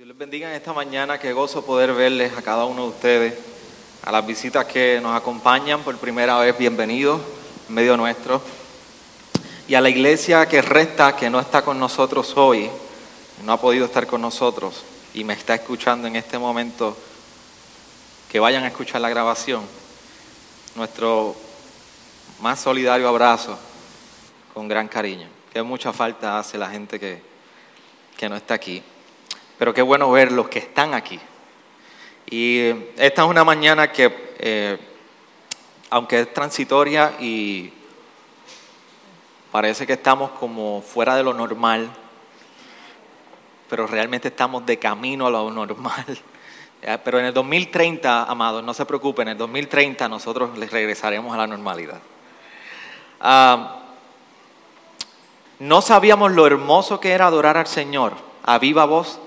Dios les bendiga en esta mañana, qué gozo poder verles a cada uno de ustedes, a las visitas que nos acompañan por primera vez, bienvenidos en medio nuestro, y a la iglesia que resta, que no está con nosotros hoy, no ha podido estar con nosotros y me está escuchando en este momento, que vayan a escuchar la grabación, nuestro más solidario abrazo con gran cariño, que mucha falta hace la gente que, que no está aquí. Pero qué bueno ver los que están aquí. Y esta es una mañana que, eh, aunque es transitoria y parece que estamos como fuera de lo normal, pero realmente estamos de camino a lo normal. Pero en el 2030, amados, no se preocupen, en el 2030 nosotros les regresaremos a la normalidad. Ah, no sabíamos lo hermoso que era adorar al Señor a viva voz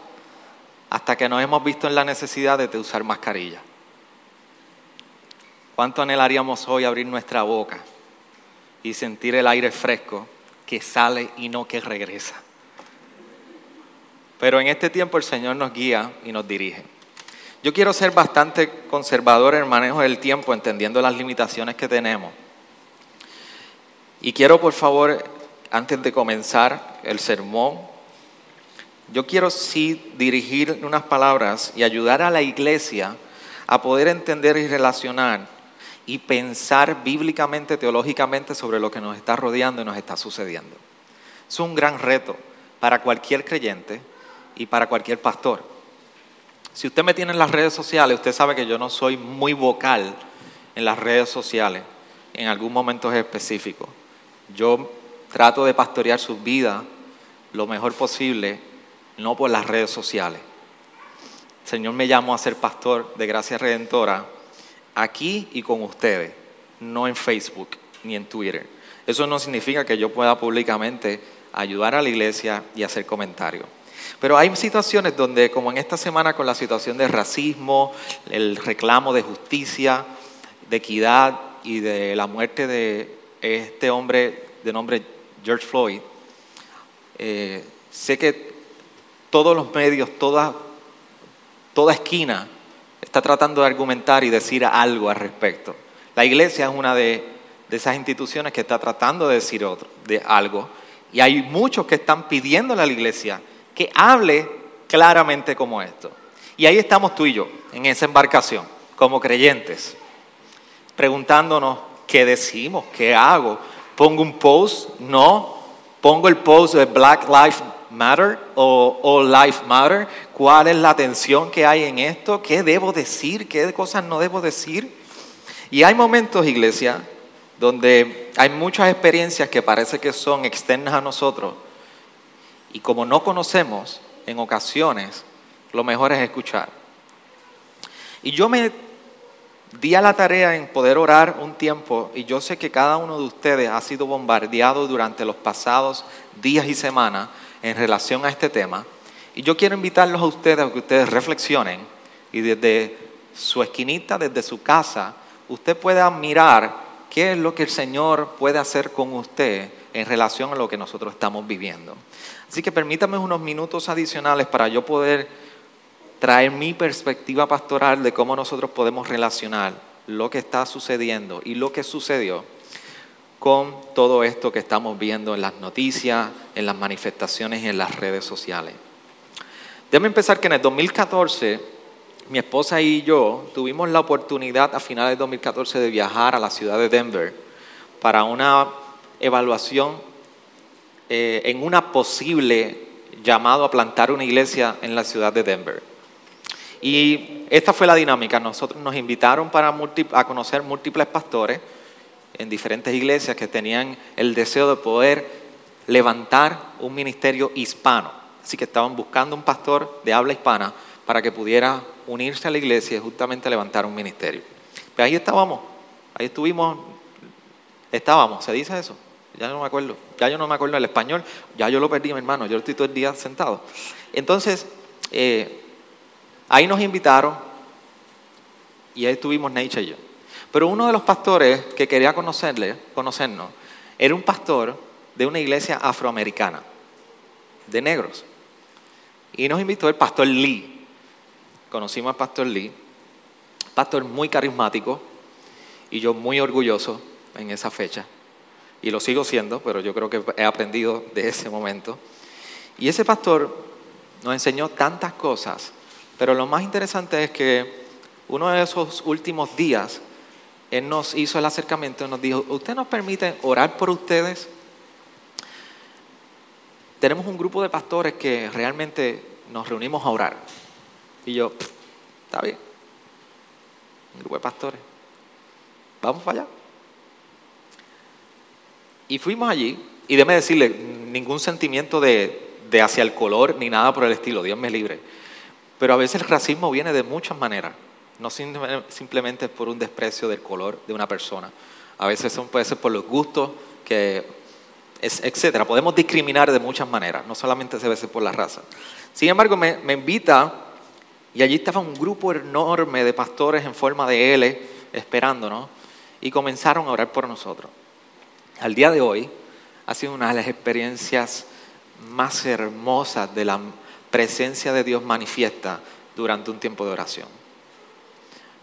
hasta que nos hemos visto en la necesidad de usar mascarilla. ¿Cuánto anhelaríamos hoy abrir nuestra boca y sentir el aire fresco que sale y no que regresa? Pero en este tiempo el Señor nos guía y nos dirige. Yo quiero ser bastante conservador en el manejo del tiempo, entendiendo las limitaciones que tenemos. Y quiero, por favor, antes de comenzar el sermón, yo quiero sí dirigir unas palabras y ayudar a la iglesia a poder entender y relacionar y pensar bíblicamente, teológicamente sobre lo que nos está rodeando y nos está sucediendo. Es un gran reto para cualquier creyente y para cualquier pastor. Si usted me tiene en las redes sociales, usted sabe que yo no soy muy vocal en las redes sociales en algún momento específico. Yo trato de pastorear su vida lo mejor posible no por las redes sociales. Señor me llamó a ser pastor de Gracia Redentora aquí y con ustedes, no en Facebook ni en Twitter. Eso no significa que yo pueda públicamente ayudar a la iglesia y hacer comentarios. Pero hay situaciones donde, como en esta semana con la situación de racismo, el reclamo de justicia, de equidad y de la muerte de este hombre de nombre George Floyd, eh, sé que todos los medios, toda, toda esquina está tratando de argumentar y decir algo al respecto. La iglesia es una de, esas instituciones que está tratando de decir de algo. Y hay muchos que están pidiéndole a la iglesia que hable claramente como esto. Y ahí estamos tú y yo, en esa embarcación, como creyentes, preguntándonos qué decimos, qué hago. ¿Pongo un post? No. ¿Pongo el post de Black Lives Matter o, Life Matter? ¿Cuál es la atención que hay en esto? ¿Qué debo decir? ¿Qué cosas no debo decir? Y hay momentos, iglesia, donde hay muchas experiencias que parece que son externas a nosotros y como no conocemos, en ocasiones, lo mejor es escuchar. Y yo me di a la tarea en poder orar un tiempo y yo sé que cada uno de ustedes ha sido bombardeado durante los pasados días y semanas en relación a este tema. Y yo quiero invitarlos a ustedes a que ustedes reflexionen y desde su esquinita, desde su casa, usted pueda mirar qué es lo que el Señor puede hacer con usted en relación a lo que nosotros estamos viviendo. Así que permítame unos minutos adicionales para yo poder traer mi perspectiva pastoral de cómo nosotros podemos relacionar lo que está sucediendo y lo que sucedió con todo esto que estamos viendo en las noticias, en las manifestaciones y en las redes sociales. Déjame empezar que en el 2014 mi esposa y yo tuvimos la oportunidad a finales de 2014 de viajar a la ciudad de Denver para una evaluación eh, en una posible llamado a plantar una iglesia en la ciudad de Denver. Y esta fue la dinámica. Nosotros nos invitaron para a conocer múltiples pastores en diferentes iglesias que tenían el deseo de poder levantar un ministerio hispano. Así que estaban buscando un pastor de habla hispana para que pudiera unirse a la iglesia y justamente levantar un ministerio. Pero ahí estábamos, ahí estuvimos, estábamos, ¿se dice eso? Ya no me acuerdo, ya yo no me acuerdo el español, ya yo lo perdí, mi hermano, yo estoy todo el día sentado. Entonces, eh, ahí nos invitaron y ahí estuvimos Nate y yo. Pero uno de los pastores que quería conocerle, conocernos era un pastor de una iglesia afroamericana, de negros. Y nos invitó el pastor Lee. Conocimos al pastor Lee, pastor muy carismático y yo muy orgulloso en esa fecha. Y lo sigo siendo, pero yo creo que he aprendido de ese momento. Y ese pastor nos enseñó tantas cosas, pero lo más interesante es que uno de esos últimos días, Él nos hizo el acercamiento y nos dijo, ¿usted nos permite orar por ustedes? Tenemos un grupo de pastores que realmente nos reunimos a orar. Y yo, está bien, un grupo de pastores, vamos para allá. Y fuimos allí, y déme decirle, ningún sentimiento de, de hacia el color ni nada por el estilo, Dios me libre. Pero a veces el racismo viene de muchas maneras, no simplemente por un desprecio del color de una persona. A veces son, puede ser por los gustos, que, etcétera. Podemos discriminar de muchas maneras, no solamente se veces por la raza. Sin embargo, me, me invita, y allí estaba un grupo enorme de pastores en forma de L, esperándonos, y comenzaron a orar por nosotros. Al día de hoy, ha sido una de las experiencias más hermosas de la presencia de Dios manifiesta durante un tiempo de oración.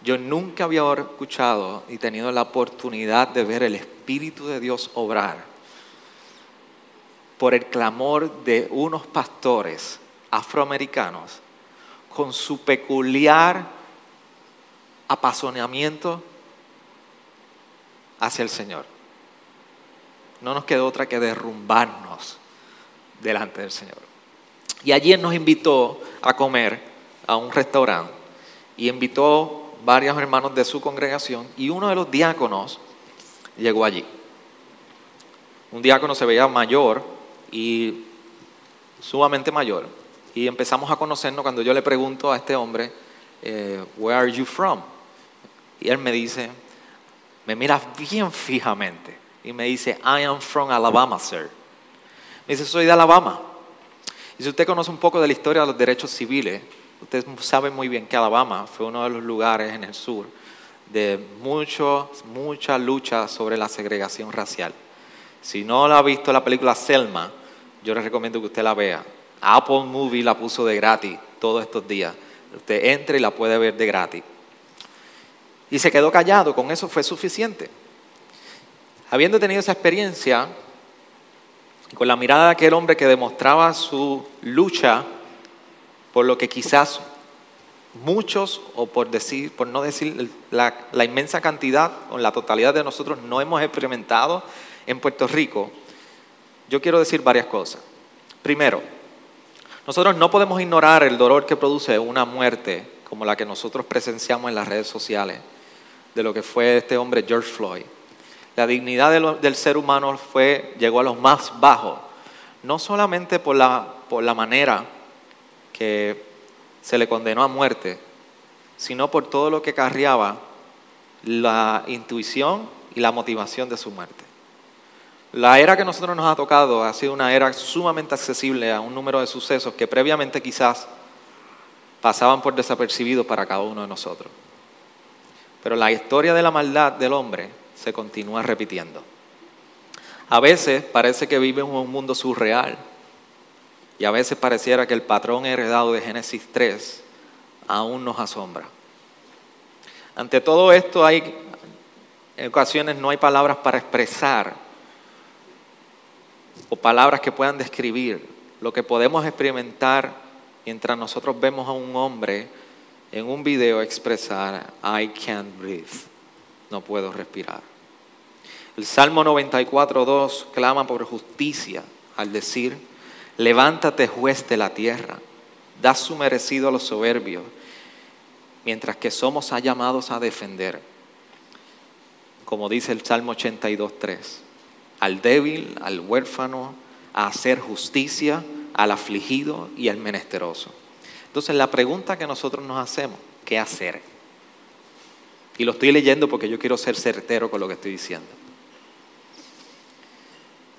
Yo nunca había escuchado y tenido la oportunidad de ver el Espíritu de Dios obrar por el clamor de unos pastores afroamericanos con su peculiar apasionamiento hacia el Señor. No nos quedó otra que derrumbarnos delante del Señor. Y allí nos invitó a comer a un restaurante y invitó varios hermanos de su congregación y uno de los diáconos llegó allí. Un diácono se veía mayor y sumamente mayor. Y empezamos a conocernos cuando yo le pregunto a este hombre, eh, Where are you from? Y él me dice, me mira bien fijamente y me dice, I am from Alabama, sir. Me dice, soy de Alabama. Y si usted conoce un poco de la historia de los derechos civiles, usted sabe muy bien que Alabama fue uno de los lugares en el sur de mucho, mucha lucha sobre la segregación racial. Si no la ha visto la película Selma, yo le recomiendo que usted la vea. Apple Movie la puso de gratis todos estos días. Usted entra y la puede ver de gratis. Y se quedó callado, con eso fue suficiente. Habiendo tenido esa experiencia, con la mirada de aquel hombre que demostraba su lucha por lo que quizás muchos, o por, decir, por no decir la, inmensa cantidad o la totalidad de nosotros no hemos experimentado en Puerto Rico, yo quiero decir varias cosas. Primero, nosotros no podemos ignorar el dolor que produce una muerte como la que nosotros presenciamos en las redes sociales, de lo que fue este hombre George Floyd. La dignidad del ser humano fue, llegó a los más bajos, no solamente por la, por la manera que se le condenó a muerte, sino por todo lo que carriaba la intuición y la motivación de su muerte. La era que nosotros nos ha tocado ha sido una era sumamente accesible a un número de sucesos que previamente quizás pasaban por desapercibido para cada uno de nosotros. Pero la historia de la maldad del hombre se continúa repitiendo. A veces parece que vive un mundo surreal y a veces pareciera que el patrón heredado de Génesis 3 aún nos asombra. Ante todo esto hay en ocasiones no hay palabras para expresar o palabras que puedan describir lo que podemos experimentar mientras nosotros vemos a un hombre en un video expresar I can't breathe, no puedo respirar. El Salmo 94.2 clama por justicia al decir, levántate juez de la tierra, da su merecido a los soberbios, mientras que somos llamados a defender, como dice el Salmo 82.3, al débil, al huérfano, a hacer justicia, al afligido y al menesteroso. Entonces la pregunta que nosotros nos hacemos, ¿qué hacer? Y lo estoy leyendo porque yo quiero ser certero con lo que estoy diciendo.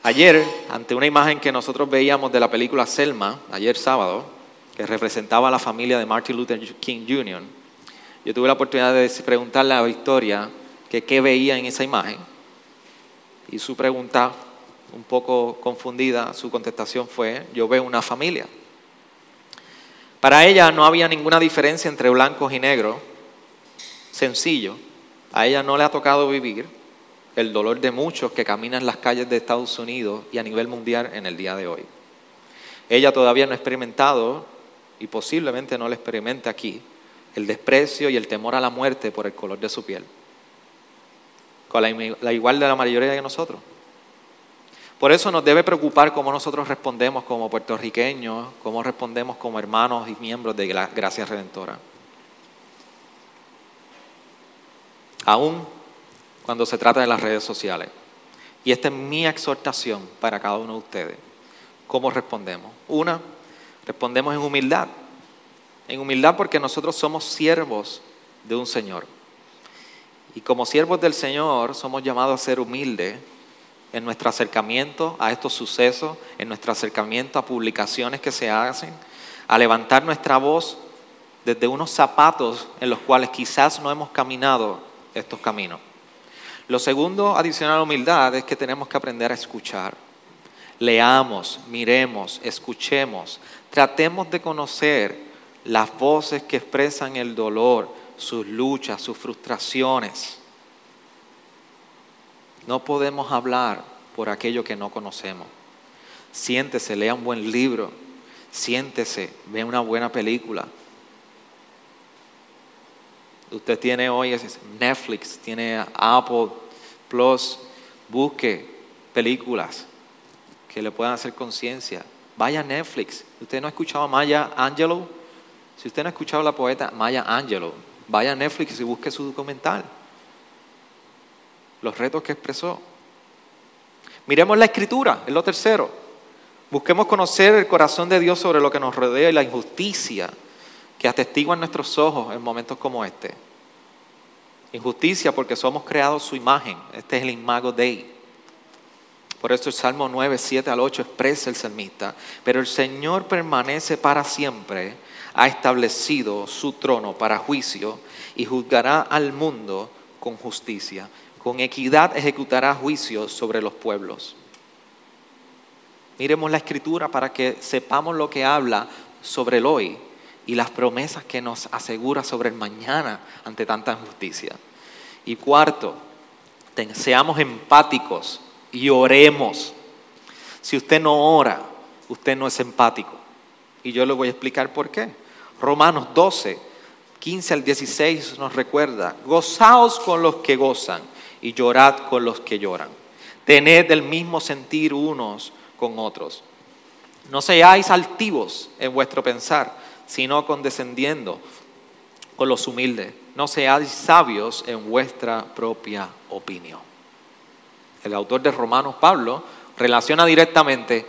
Ayer, ante una imagen que nosotros veíamos de la película Selma, ayer sábado, que representaba a la familia de Martin Luther King Jr., yo tuve la oportunidad de preguntarle a Victoria que qué veía en esa imagen. Y su pregunta, un poco confundida, su contestación fue, yo veo una familia. Para ella no había ninguna diferencia entre blancos y negros, sencillo. A ella no le ha tocado vivir el dolor de muchos que caminan las calles de Estados Unidos y a nivel mundial en el día de hoy. Ella todavía no ha experimentado, y posiblemente no lo experimente aquí, el desprecio y el temor a la muerte por el color de su piel. Con la, igual de la mayoría de nosotros. Por eso nos debe preocupar cómo nosotros respondemos como puertorriqueños, cómo respondemos como hermanos y miembros de la Gracia Redentora. Aún cuando se trata de las redes sociales. Y esta es mi exhortación para cada uno de ustedes. ¿Cómo respondemos? Una, respondemos en humildad. En humildad porque nosotros somos siervos de un Señor. Y como siervos del Señor somos llamados a ser humildes en nuestro acercamiento a estos sucesos, en nuestro acercamiento a publicaciones que se hacen, a levantar nuestra voz desde unos zapatos en los cuales quizás no hemos caminado estos caminos. Lo segundo, adicional a humildad, es que tenemos que aprender a escuchar. Leamos, miremos, escuchemos, tratemos de conocer las voces que expresan el dolor, sus luchas, sus frustraciones. No podemos hablar por aquello que no conocemos. Siéntese, lea un buen libro, siéntese, vea una buena película. Usted tiene hoy Netflix, tiene Apple Plus, busque películas que le puedan hacer conciencia. Vaya a Netflix. ¿Usted no ha escuchado a Maya Angelou? Si usted no ha escuchado a la poeta Maya Angelou, vaya a Netflix y busque su documental los retos que expresó. Miremos la escritura, es lo tercero. Busquemos conocer el corazón de Dios sobre lo que nos rodea y la injusticia que atestiguan nuestros ojos en momentos como este. Injusticia porque somos creados su imagen. Este es el imago Dei. Por eso el Salmo 9, 7 al 8 expresa el salmista. Pero el Señor permanece para siempre. Ha establecido su trono para juicio y juzgará al mundo con justicia con equidad ejecutará juicios sobre los pueblos. Miremos la escritura para que sepamos lo que habla sobre el hoy y las promesas que nos asegura sobre el mañana ante tanta injusticia. Y cuarto, seamos empáticos y oremos. Si usted no ora, usted no es empático. Y yo le voy a explicar por qué. Romanos 12, 15 al 16 nos recuerda, gozaos con los que gozan y llorad con los que lloran. Tened el mismo sentir unos con otros. No seáis altivos en vuestro pensar, sino condescendiendo con los humildes. No seáis sabios en vuestra propia opinión. El autor de Romanos, Pablo, relaciona directamente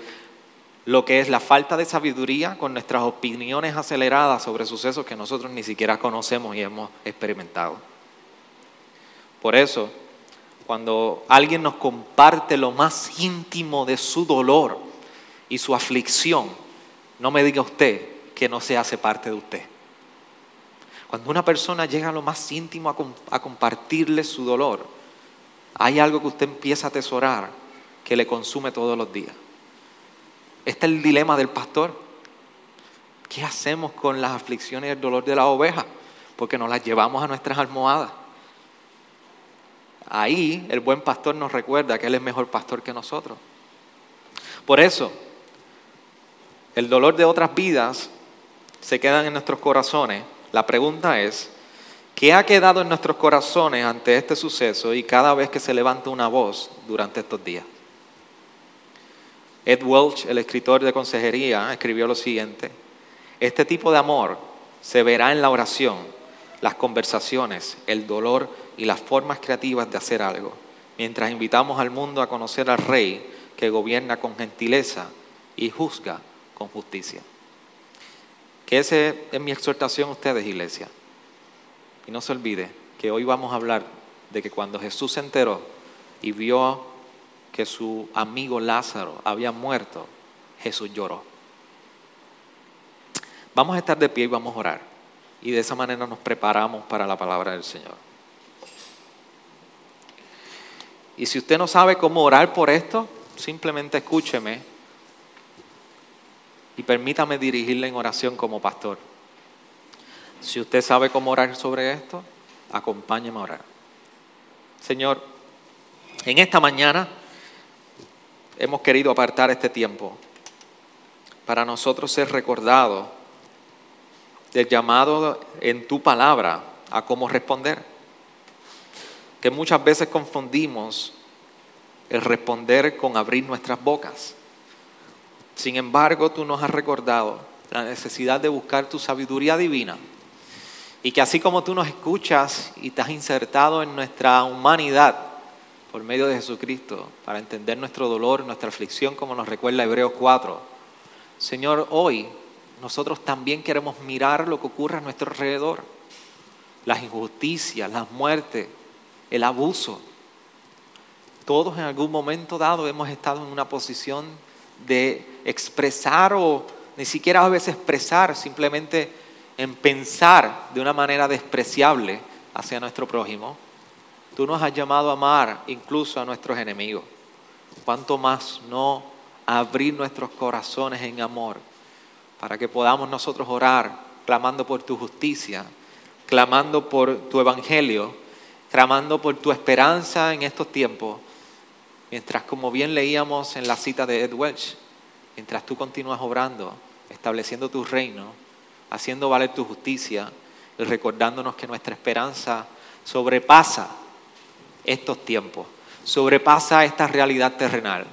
lo que es la falta de sabiduría con nuestras opiniones aceleradas sobre sucesos que nosotros ni siquiera conocemos y hemos experimentado. Por eso, cuando alguien nos comparte lo más íntimo de su dolor y su aflicción, no me diga usted que no se hace parte de usted. Cuando una persona llega a lo más íntimo a, compartirle su dolor, hay algo que usted empieza a atesorar que le consume todos los días. Este es el dilema del pastor. ¿Qué hacemos con las aflicciones y el dolor de la oveja? Porque nos las llevamos a nuestras almohadas. Ahí el buen pastor nos recuerda que Él es mejor pastor que nosotros. Por eso, el dolor de otras vidas se queda en nuestros corazones. La pregunta es, ¿qué ha quedado en nuestros corazones ante este suceso y cada vez que se levanta una voz durante estos días? Ed Welch, el escritor de consejería, escribió lo siguiente, este tipo de amor se verá en la oración, las conversaciones, el dolor y las formas creativas de hacer algo, mientras invitamos al mundo a conocer al Rey que gobierna con gentileza y juzga con justicia. Esa es mi exhortación a ustedes, iglesia. Y no se olvide que hoy vamos a hablar de que cuando Jesús se enteró y vio que su amigo Lázaro había muerto, Jesús lloró. Vamos a estar de pie y vamos a orar. Y de esa manera nos preparamos para la palabra del Señor. Y si usted no sabe cómo orar por esto, simplemente escúcheme y permítame dirigirle en oración como pastor. Si usted sabe cómo orar sobre esto, acompáñeme a orar. Señor, en esta mañana hemos querido apartar este tiempo para nosotros ser recordados del llamado en tu palabra a cómo responder. Que muchas veces confundimos el responder con abrir nuestras bocas. Sin embargo, tú nos has recordado la necesidad de buscar tu sabiduría divina y que así como tú nos escuchas y te has insertado en nuestra humanidad por medio de Jesucristo para entender nuestro dolor, nuestra aflicción, como nos recuerda Hebreos 4, Señor, hoy nosotros también queremos mirar lo que ocurre a nuestro alrededor, las injusticias, las muertes, el abuso. Todos en algún momento dado hemos estado en una posición de expresar o ni siquiera a veces expresar, simplemente en pensar de una manera despreciable hacia nuestro prójimo. Tú nos has llamado a amar incluso a nuestros enemigos. ¿Cuánto más no abrir nuestros corazones en amor para que podamos nosotros orar clamando por tu justicia, clamando por tu evangelio, clamando por tu esperanza en estos tiempos, mientras como bien leíamos en la cita de Ed Welch, mientras tú continúas obrando, estableciendo tu reino, haciendo valer tu justicia y recordándonos que nuestra esperanza sobrepasa estos tiempos, sobrepasa esta realidad terrenal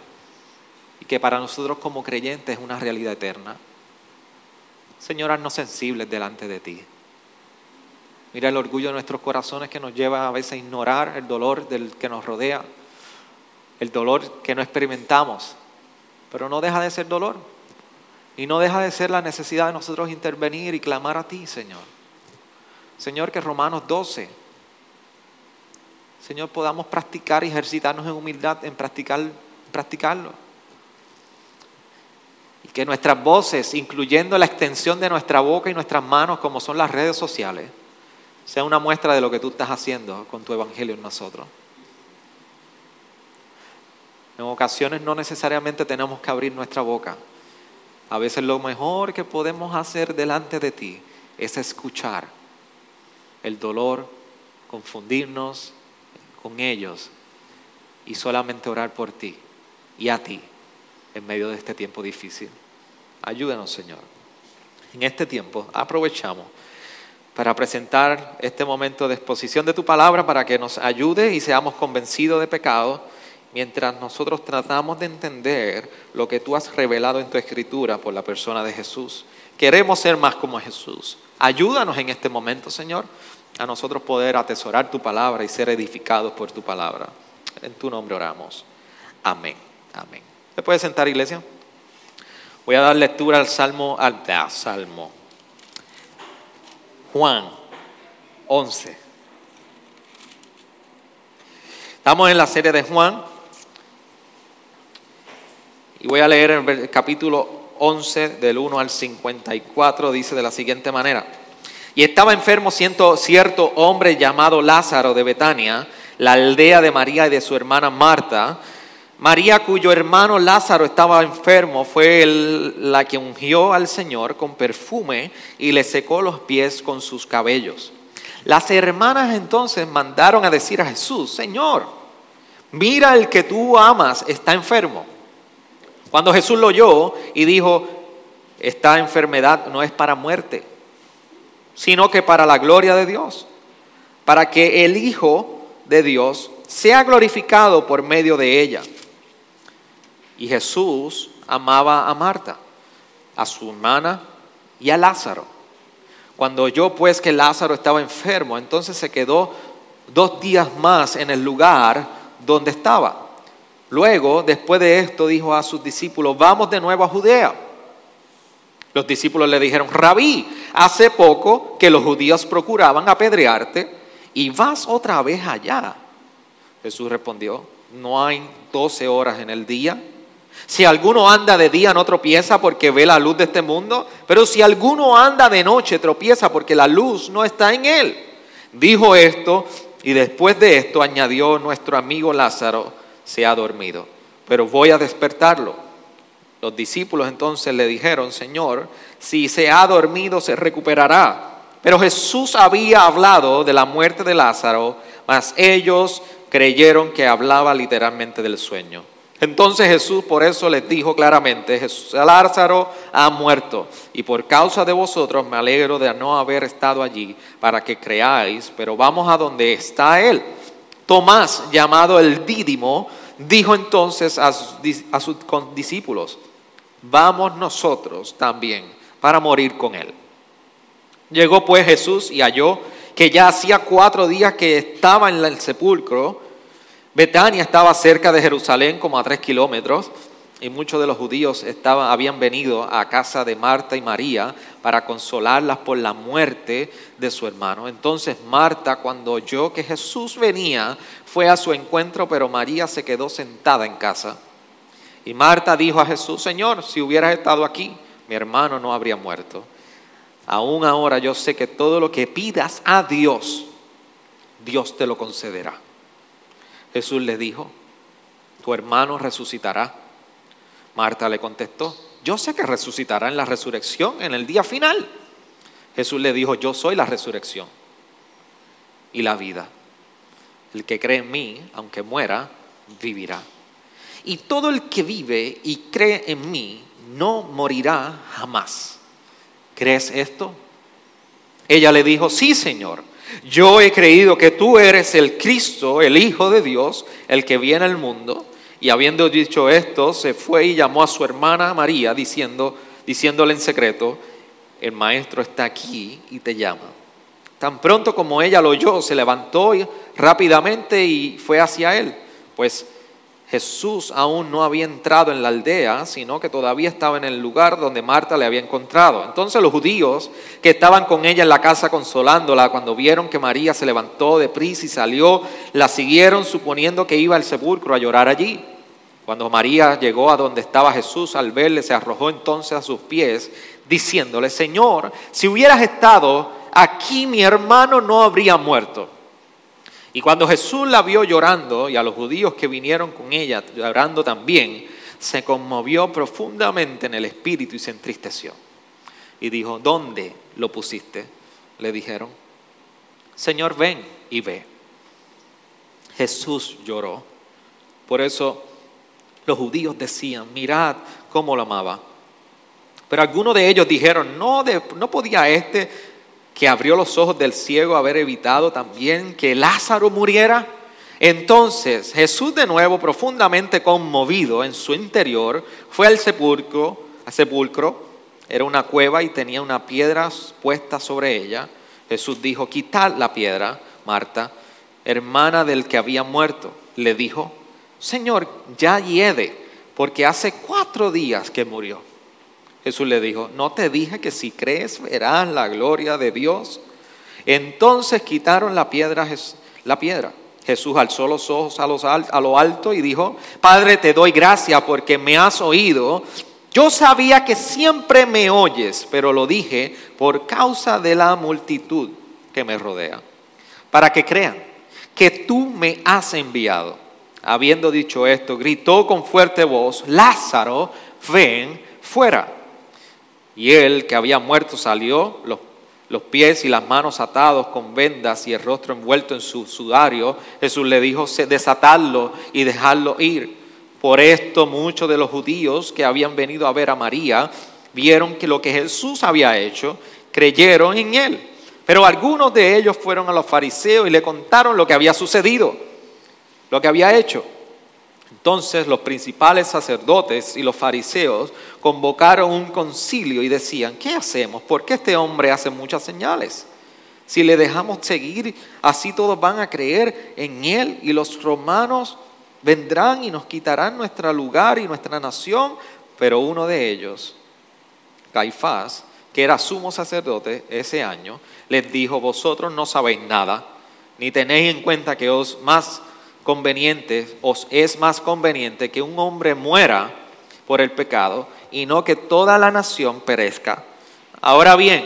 y que para nosotros como creyentes es una realidad eterna. Señor, haznos sensibles delante de ti. Mira el orgullo de nuestros corazones que nos lleva a veces a ignorar el dolor del que nos rodea, el dolor que no experimentamos, pero no deja de ser dolor. Y no deja de ser la necesidad de nosotros intervenir y clamar a ti, Señor. Señor, que Romanos 12, Señor, podamos practicar y ejercitarnos en humildad, en practicar, practicarlo. Y que nuestras voces, incluyendo la extensión de nuestra boca y nuestras manos, como son las redes sociales, sea una muestra de lo que tú estás haciendo con tu evangelio en nosotros. En ocasiones no necesariamente tenemos que abrir nuestra boca. A veces lo mejor que podemos hacer delante de ti es escuchar el dolor, confundirnos con ellos y solamente orar por ti y a ti en medio de este tiempo difícil. Ayúdanos, Señor. En este tiempo aprovechamos para presentar este momento de exposición de tu palabra para que nos ayude y seamos convencidos de pecado mientras nosotros tratamos de entender lo que tú has revelado en tu escritura por la persona de Jesús. Queremos ser más como Jesús. Ayúdanos en este momento, Señor, a nosotros poder atesorar tu palabra y ser edificados por tu palabra. En tu nombre oramos. Amén. Amén. ¿Se puede sentar, iglesia? Voy a dar lectura al Salmo, al Salmo. Juan 11. Estamos en la serie de Juan y voy a leer el capítulo 11 del 1 al 54, dice de la siguiente manera. Y estaba enfermo cierto hombre llamado Lázaro de Betania, la aldea de María y de su hermana Marta. María, cuyo hermano Lázaro estaba enfermo, fue la que ungió al Señor con perfume y le secó los pies con sus cabellos. Las hermanas entonces mandaron a decir a Jesús, Señor, mira el que tú amas está enfermo. Cuando Jesús lo oyó y dijo, esta enfermedad no es para muerte, sino que para la gloria de Dios, para que el Hijo de Dios sea glorificado por medio de ella. Y Jesús amaba a Marta, a su hermana y a Lázaro. Cuando oyó pues que Lázaro estaba enfermo, entonces se quedó dos días más en el lugar donde estaba. Luego, después de esto, dijo a sus discípulos, vamos de nuevo a Judea. Los discípulos le dijeron, rabí, hace poco que los judíos procuraban apedrearte y vas otra vez allá. Jesús respondió, no hay doce horas en el día. Si alguno anda de día no tropieza porque ve la luz de este mundo, pero si alguno anda de noche tropieza porque la luz no está en él. Dijo esto y después de esto añadió nuestro amigo Lázaro, se ha dormido, pero voy a despertarlo. Los discípulos entonces le dijeron, Señor, si se ha dormido se recuperará. Pero Jesús había hablado de la muerte de Lázaro, mas ellos creyeron que hablaba literalmente del sueño. Entonces Jesús por eso les dijo claramente, Lázaro ha muerto y por causa de vosotros me alegro de no haber estado allí para que creáis, pero vamos a donde está él. Tomás, llamado el Dídimo, dijo entonces a sus, discípulos, vamos nosotros también para morir con él. Llegó pues Jesús y halló que ya hacía cuatro días que estaba en el sepulcro. Betania estaba cerca de Jerusalén, como a tres kilómetros, y muchos de los judíos estaban, habían venido a casa de Marta y María para consolarlas por la muerte de su hermano. Entonces Marta, cuando oyó que Jesús venía, fue a su encuentro, pero María se quedó sentada en casa. Y Marta dijo a Jesús, Señor, si hubieras estado aquí, mi hermano no habría muerto. Aún ahora yo sé que todo lo que pidas a Dios, Dios te lo concederá. Jesús le dijo, tu hermano resucitará. Marta le contestó, yo sé que resucitará en la resurrección, en el día final. Jesús le dijo, yo soy la resurrección y la vida. El que cree en mí, aunque muera, vivirá. Y todo el que vive y cree en mí, no morirá jamás. ¿Crees esto? Ella le dijo, sí, Señor. Yo he creído que tú eres el Cristo, el Hijo de Dios, el que viene al mundo. Y habiendo dicho esto, se fue y llamó a su hermana María, diciendo, diciéndole en secreto, el maestro está aquí y te llama. Tan pronto como ella lo oyó, se levantó rápidamente y fue hacia él, pues Jesús aún no había entrado en la aldea, sino que todavía estaba en el lugar donde Marta le había encontrado. Entonces los judíos que estaban con ella en la casa consolándola, cuando vieron que María se levantó de prisa y salió, la siguieron suponiendo que iba al sepulcro a llorar allí. Cuando María llegó a donde estaba Jesús, al verle, se arrojó entonces a sus pies, diciéndole, Señor, si hubieras estado aquí mi hermano no habría muerto. Y cuando Jesús la vio llorando y a los judíos que vinieron con ella llorando también, se conmovió profundamente en el espíritu y se entristeció. Y dijo, ¿dónde lo pusiste? Le dijeron, Señor, ven y ve. Jesús lloró. Por eso los judíos decían, mirad cómo lo amaba. Pero algunos de ellos dijeron, no, no podía este que abrió los ojos del ciego haber evitado también que Lázaro muriera? Entonces Jesús de nuevo, profundamente conmovido en su interior, fue al sepulcro, al sepulcro, era una cueva y tenía una piedra puesta sobre ella. Jesús dijo, quitad la piedra, Marta, hermana del que había muerto. Le dijo, Señor, ya hiede, porque hace cuatro días que murió. Jesús le dijo, ¿no te dije que si crees verás la gloria de Dios? Entonces quitaron la piedra. Jesús alzó los ojos a, a lo alto y dijo, Padre, te doy gracias porque me has oído. Yo sabía que siempre me oyes, pero lo dije por causa de la multitud que me rodea, para que crean que tú me has enviado. Habiendo dicho esto, gritó con fuerte voz, Lázaro, ven fuera. Y él, que había muerto, salió, los, los pies y las manos atados con vendas y el rostro envuelto en su sudario. Jesús le dijo, desatadlo y dejarlo ir. Por esto muchos de los judíos que habían venido a ver a María vieron que lo que Jesús había hecho, creyeron en él. Pero algunos de ellos fueron a los fariseos y le contaron lo que había sucedido, lo que había hecho. Entonces los principales sacerdotes y los fariseos convocaron un concilio y decían, ¿qué hacemos? ¿Por qué este hombre hace muchas señales? Si le dejamos seguir, así todos van a creer en él y los romanos vendrán y nos quitarán nuestro lugar y nuestra nación. Pero uno de ellos, Caifás, que era sumo sacerdote ese año, les dijo, vosotros no sabéis nada, ni tenéis en cuenta que os más conveniente, os es más conveniente que un hombre muera por el pecado y no que toda la nación perezca. Ahora bien,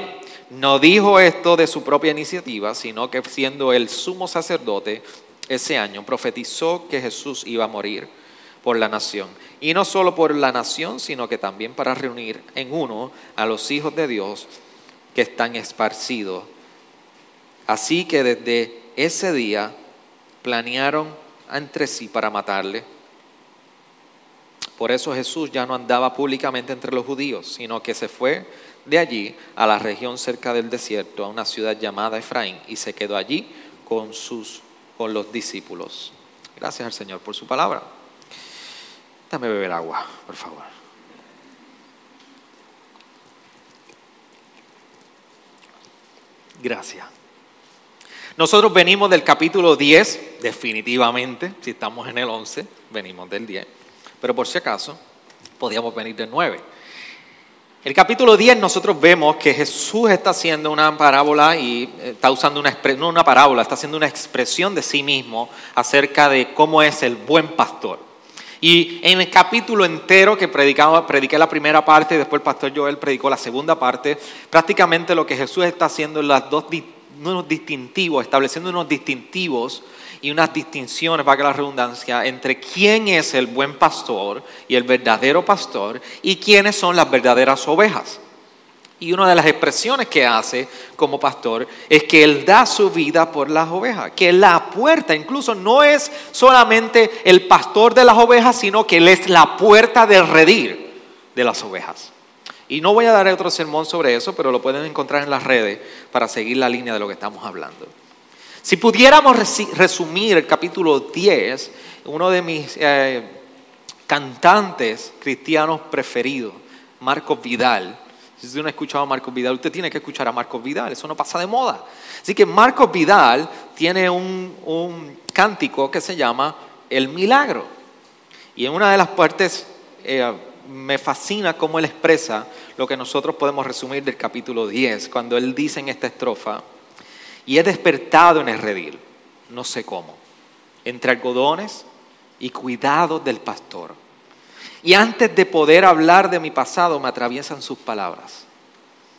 no dijo esto de su propia iniciativa, sino que siendo el sumo sacerdote ese año, profetizó que Jesús iba a morir. por la nación. Y no solo por la nación, sino que también para reunir en uno a los hijos de Dios que están esparcidos. Así que desde ese día planearon entre sí para matarle. Por eso Jesús ya no andaba públicamente entre los judíos, sino que se fue de allí a la región cerca del desierto, a una ciudad llamada Efraín, y se quedó allí con, sus, con los discípulos. Gracias al Señor por su palabra. Dame beber agua, por favor. Gracias. Nosotros venimos del capítulo 10, definitivamente, si estamos en el 11, venimos del 10, pero por si acaso, podíamos venir del 9. El capítulo 10 nosotros vemos que Jesús está haciendo una parábola y eh, está usando una, no una parábola, está haciendo una expresión de sí mismo acerca de cómo es el buen pastor. Y en el capítulo entero que predicaba, prediqué la primera parte después el pastor Joel predicó la segunda parte, prácticamente lo que Jesús está haciendo en las dos unos distintivos, estableciendo unos distintivos y unas distinciones, para que la redundancia, entre quién es el buen pastor y el verdadero pastor y quiénes son las verdaderas ovejas. Y una de las expresiones que hace como pastor es que Él da su vida por las ovejas, que la puerta incluso no es solamente el pastor de las ovejas, sino que Él es la puerta del redir de las ovejas. Y no voy a dar otro sermón sobre eso, pero lo pueden encontrar en las redes para seguir la línea de lo que estamos hablando. Si pudiéramos resumir el capítulo 10, uno de mis eh, cantantes cristianos preferidos, Marcos Vidal, si usted no ha escuchado a Marcos Vidal, usted tiene que escuchar a Marcos Vidal, eso no pasa de moda. Así que Marcos Vidal tiene un, cántico que se llama El Milagro. Y en una de las partes eh, me fascina cómo él expresa lo que nosotros podemos resumir del capítulo 10, cuando él dice en esta estrofa, y he despertado en el redil, no sé cómo, entre algodones y cuidados del pastor. Y antes de poder hablar de mi pasado, me atraviesan sus palabras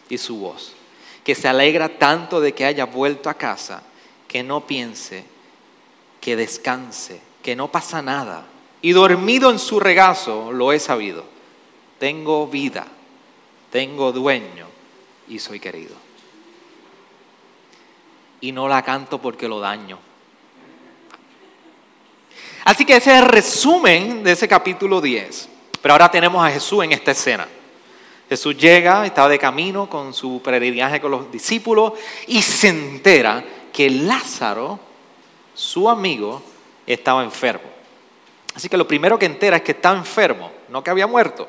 y su voz, que se alegra tanto de que haya vuelto a casa, que no piense, que descanse, que no pasa nada. Y dormido en su regazo lo he sabido tengo vida, tengo dueño y soy querido. Y no la canto porque lo daño. Así que ese es el resumen de ese capítulo 10. Pero ahora tenemos a Jesús en esta escena. Jesús llega, estaba de camino con su peregrinaje con los discípulos y se entera que Lázaro, su amigo, estaba enfermo. Así que lo primero que entera es que está enfermo, no que había muerto.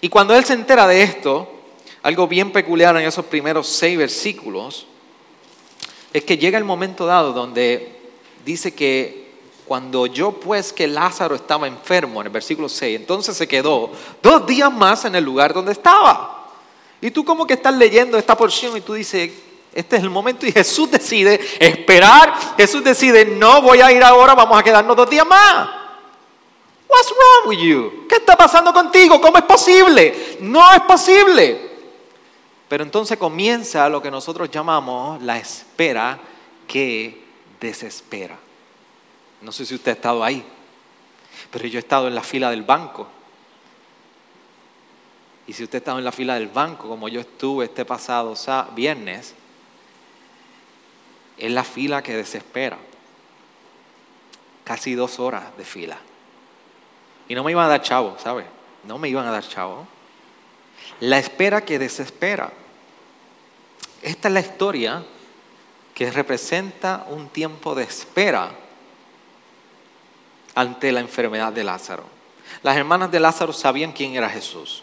Y cuando él se entera de esto, algo bien peculiar en esos primeros seis versículos, es que llega el momento dado donde dice que cuando yo pues que Lázaro estaba enfermo, en el versículo 6, entonces se quedó dos días más en el lugar donde estaba. Y tú como que estás leyendo esta porción y tú dices, este es el momento y Jesús decide esperar, Jesús decide, no voy a ir ahora, vamos a quedarnos dos días más. What's wrong with you? ¿Qué está pasando contigo? ¿Cómo es posible? No es posible. Pero entonces comienza lo que nosotros llamamos la espera que desespera. No sé si usted ha estado ahí, pero yo he estado en la fila del banco. Y si usted ha estado en la fila del banco, como yo estuve este pasado viernes, es la fila que desespera. Casi dos horas de fila. Y no me iban a dar chavo, ¿sabe? No me iban a dar chavo. La espera que desespera. Esta es la historia que representa un tiempo de espera ante la enfermedad de Lázaro. Las hermanas de Lázaro sabían quién era Jesús.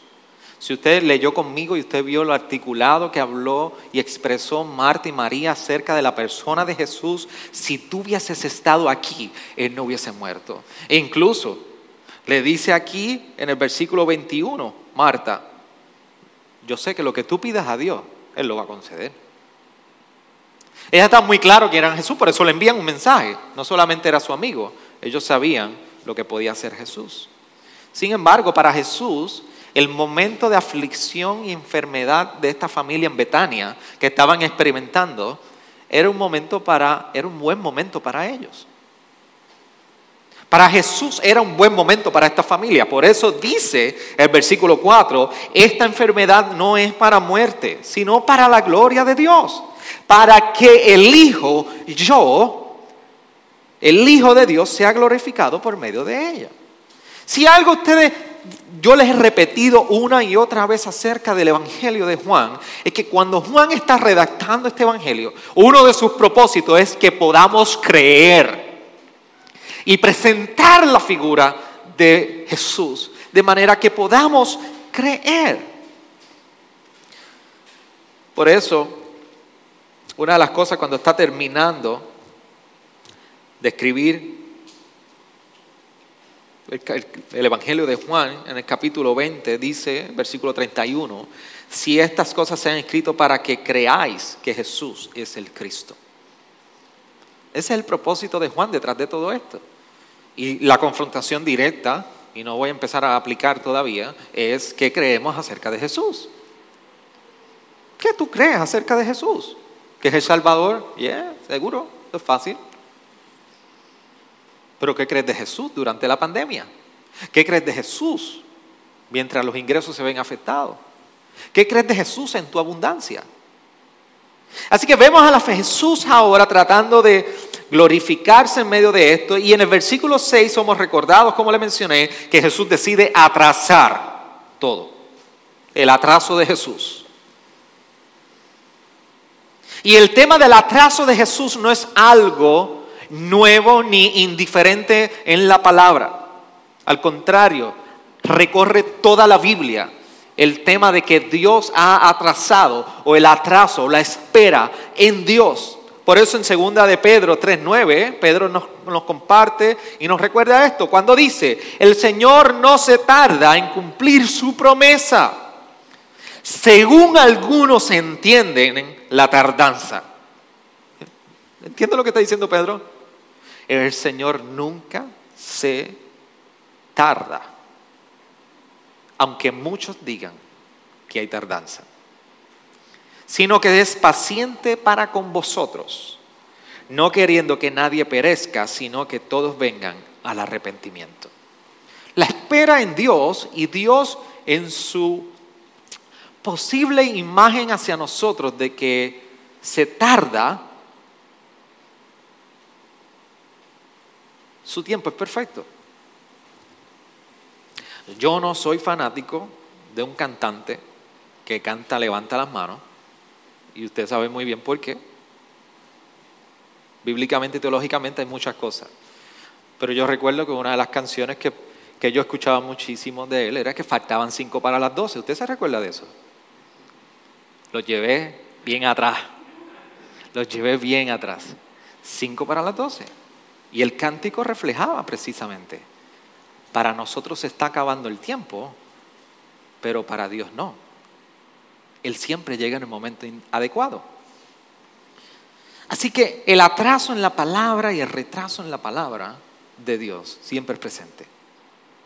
Si usted leyó conmigo y usted vio lo articulado que habló y expresó Marta y María acerca de la persona de Jesús, si tú hubieses estado aquí, él no hubiese muerto. E incluso le dice aquí en el versículo 21, Marta, yo sé que lo que tú pidas a Dios, Él lo va a conceder. Ella está muy claro que era Jesús, por eso le envían un mensaje. No solamente era su amigo, ellos sabían lo que podía hacer Jesús. Sin embargo, para Jesús, el momento de aflicción y enfermedad de esta familia en Betania que estaban experimentando, era un momento para, era un buen momento para ellos. Para Jesús era un buen momento para esta familia. Por eso dice el versículo 4, esta enfermedad no es para muerte, sino para la gloria de Dios. Para que el Hijo, yo, el Hijo de Dios, sea glorificado por medio de ella. Si algo ustedes, yo les he repetido una y otra vez acerca del Evangelio de Juan, es que cuando Juan está redactando este Evangelio, uno de sus propósitos es que podamos creer y presentar la figura de Jesús de manera que podamos creer. Por eso, una de las cosas cuando está terminando de escribir el, Evangelio de Juan, en el capítulo 20, dice, versículo 31, si estas cosas se han escrito para que creáis que Jesús es el Cristo. Ese es el propósito de Juan detrás de todo esto. Y la confrontación directa, y no voy a empezar a aplicar todavía, es qué creemos acerca de Jesús. ¿Qué tú crees acerca de Jesús? ¿Que es el Salvador? Yeah, seguro, es fácil. Pero ¿qué crees de Jesús durante la pandemia? ¿Qué crees de Jesús mientras los ingresos se ven afectados? ¿Qué crees de Jesús en tu abundancia? Así que vemos a la Jesús ahora tratando de glorificarse en medio de esto. Y en el versículo 6 somos recordados, como le mencioné, que Jesús decide atrasar todo. El atraso de Jesús. Y el tema del atraso de Jesús no es algo nuevo ni indiferente en la palabra. Al contrario, recorre toda la Biblia el tema de que Dios ha atrasado o el atraso, la espera en Dios por eso en segunda de Pedro 3.9, Pedro nos, nos, comparte y nos recuerda esto, cuando dice, el Señor no se tarda en cumplir su promesa, según algunos entienden la tardanza. ¿Entiende lo que está diciendo Pedro? El Señor nunca se tarda, aunque muchos digan que hay tardanza sino que es paciente para con vosotros, no queriendo que nadie perezca, sino que todos vengan al arrepentimiento. La espera en Dios y Dios en su posible imagen hacia nosotros de que se tarda, su tiempo es perfecto. Yo no soy fanático de un cantante que canta levanta las manos, y usted sabe muy bien por qué. Bíblicamente y teológicamente hay muchas cosas. Pero yo recuerdo que una de las canciones que, que yo escuchaba muchísimo de él era que faltaban cinco para las doce. ¿Usted se recuerda de eso? Lo llevé bien atrás. Lo llevé bien atrás. Cinco para las doce. Y el cántico reflejaba precisamente. Para nosotros se está acabando el tiempo, pero para Dios no. Él siempre llega en el momento adecuado. Así que el atraso en la palabra y el retraso en la palabra de Dios siempre es presente,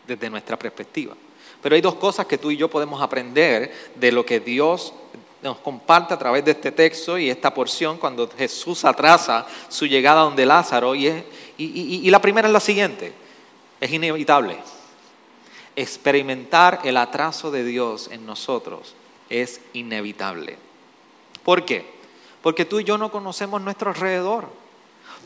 desde nuestra perspectiva. Pero hay dos cosas que tú y yo podemos aprender de lo que Dios nos comparte a través de este texto y esta porción cuando Jesús atrasa su llegada donde Lázaro. Y, y la primera es la siguiente, es inevitable experimentar el atraso de Dios en nosotros es inevitable. ¿Por qué? Porque tú y yo no conocemos nuestro alrededor.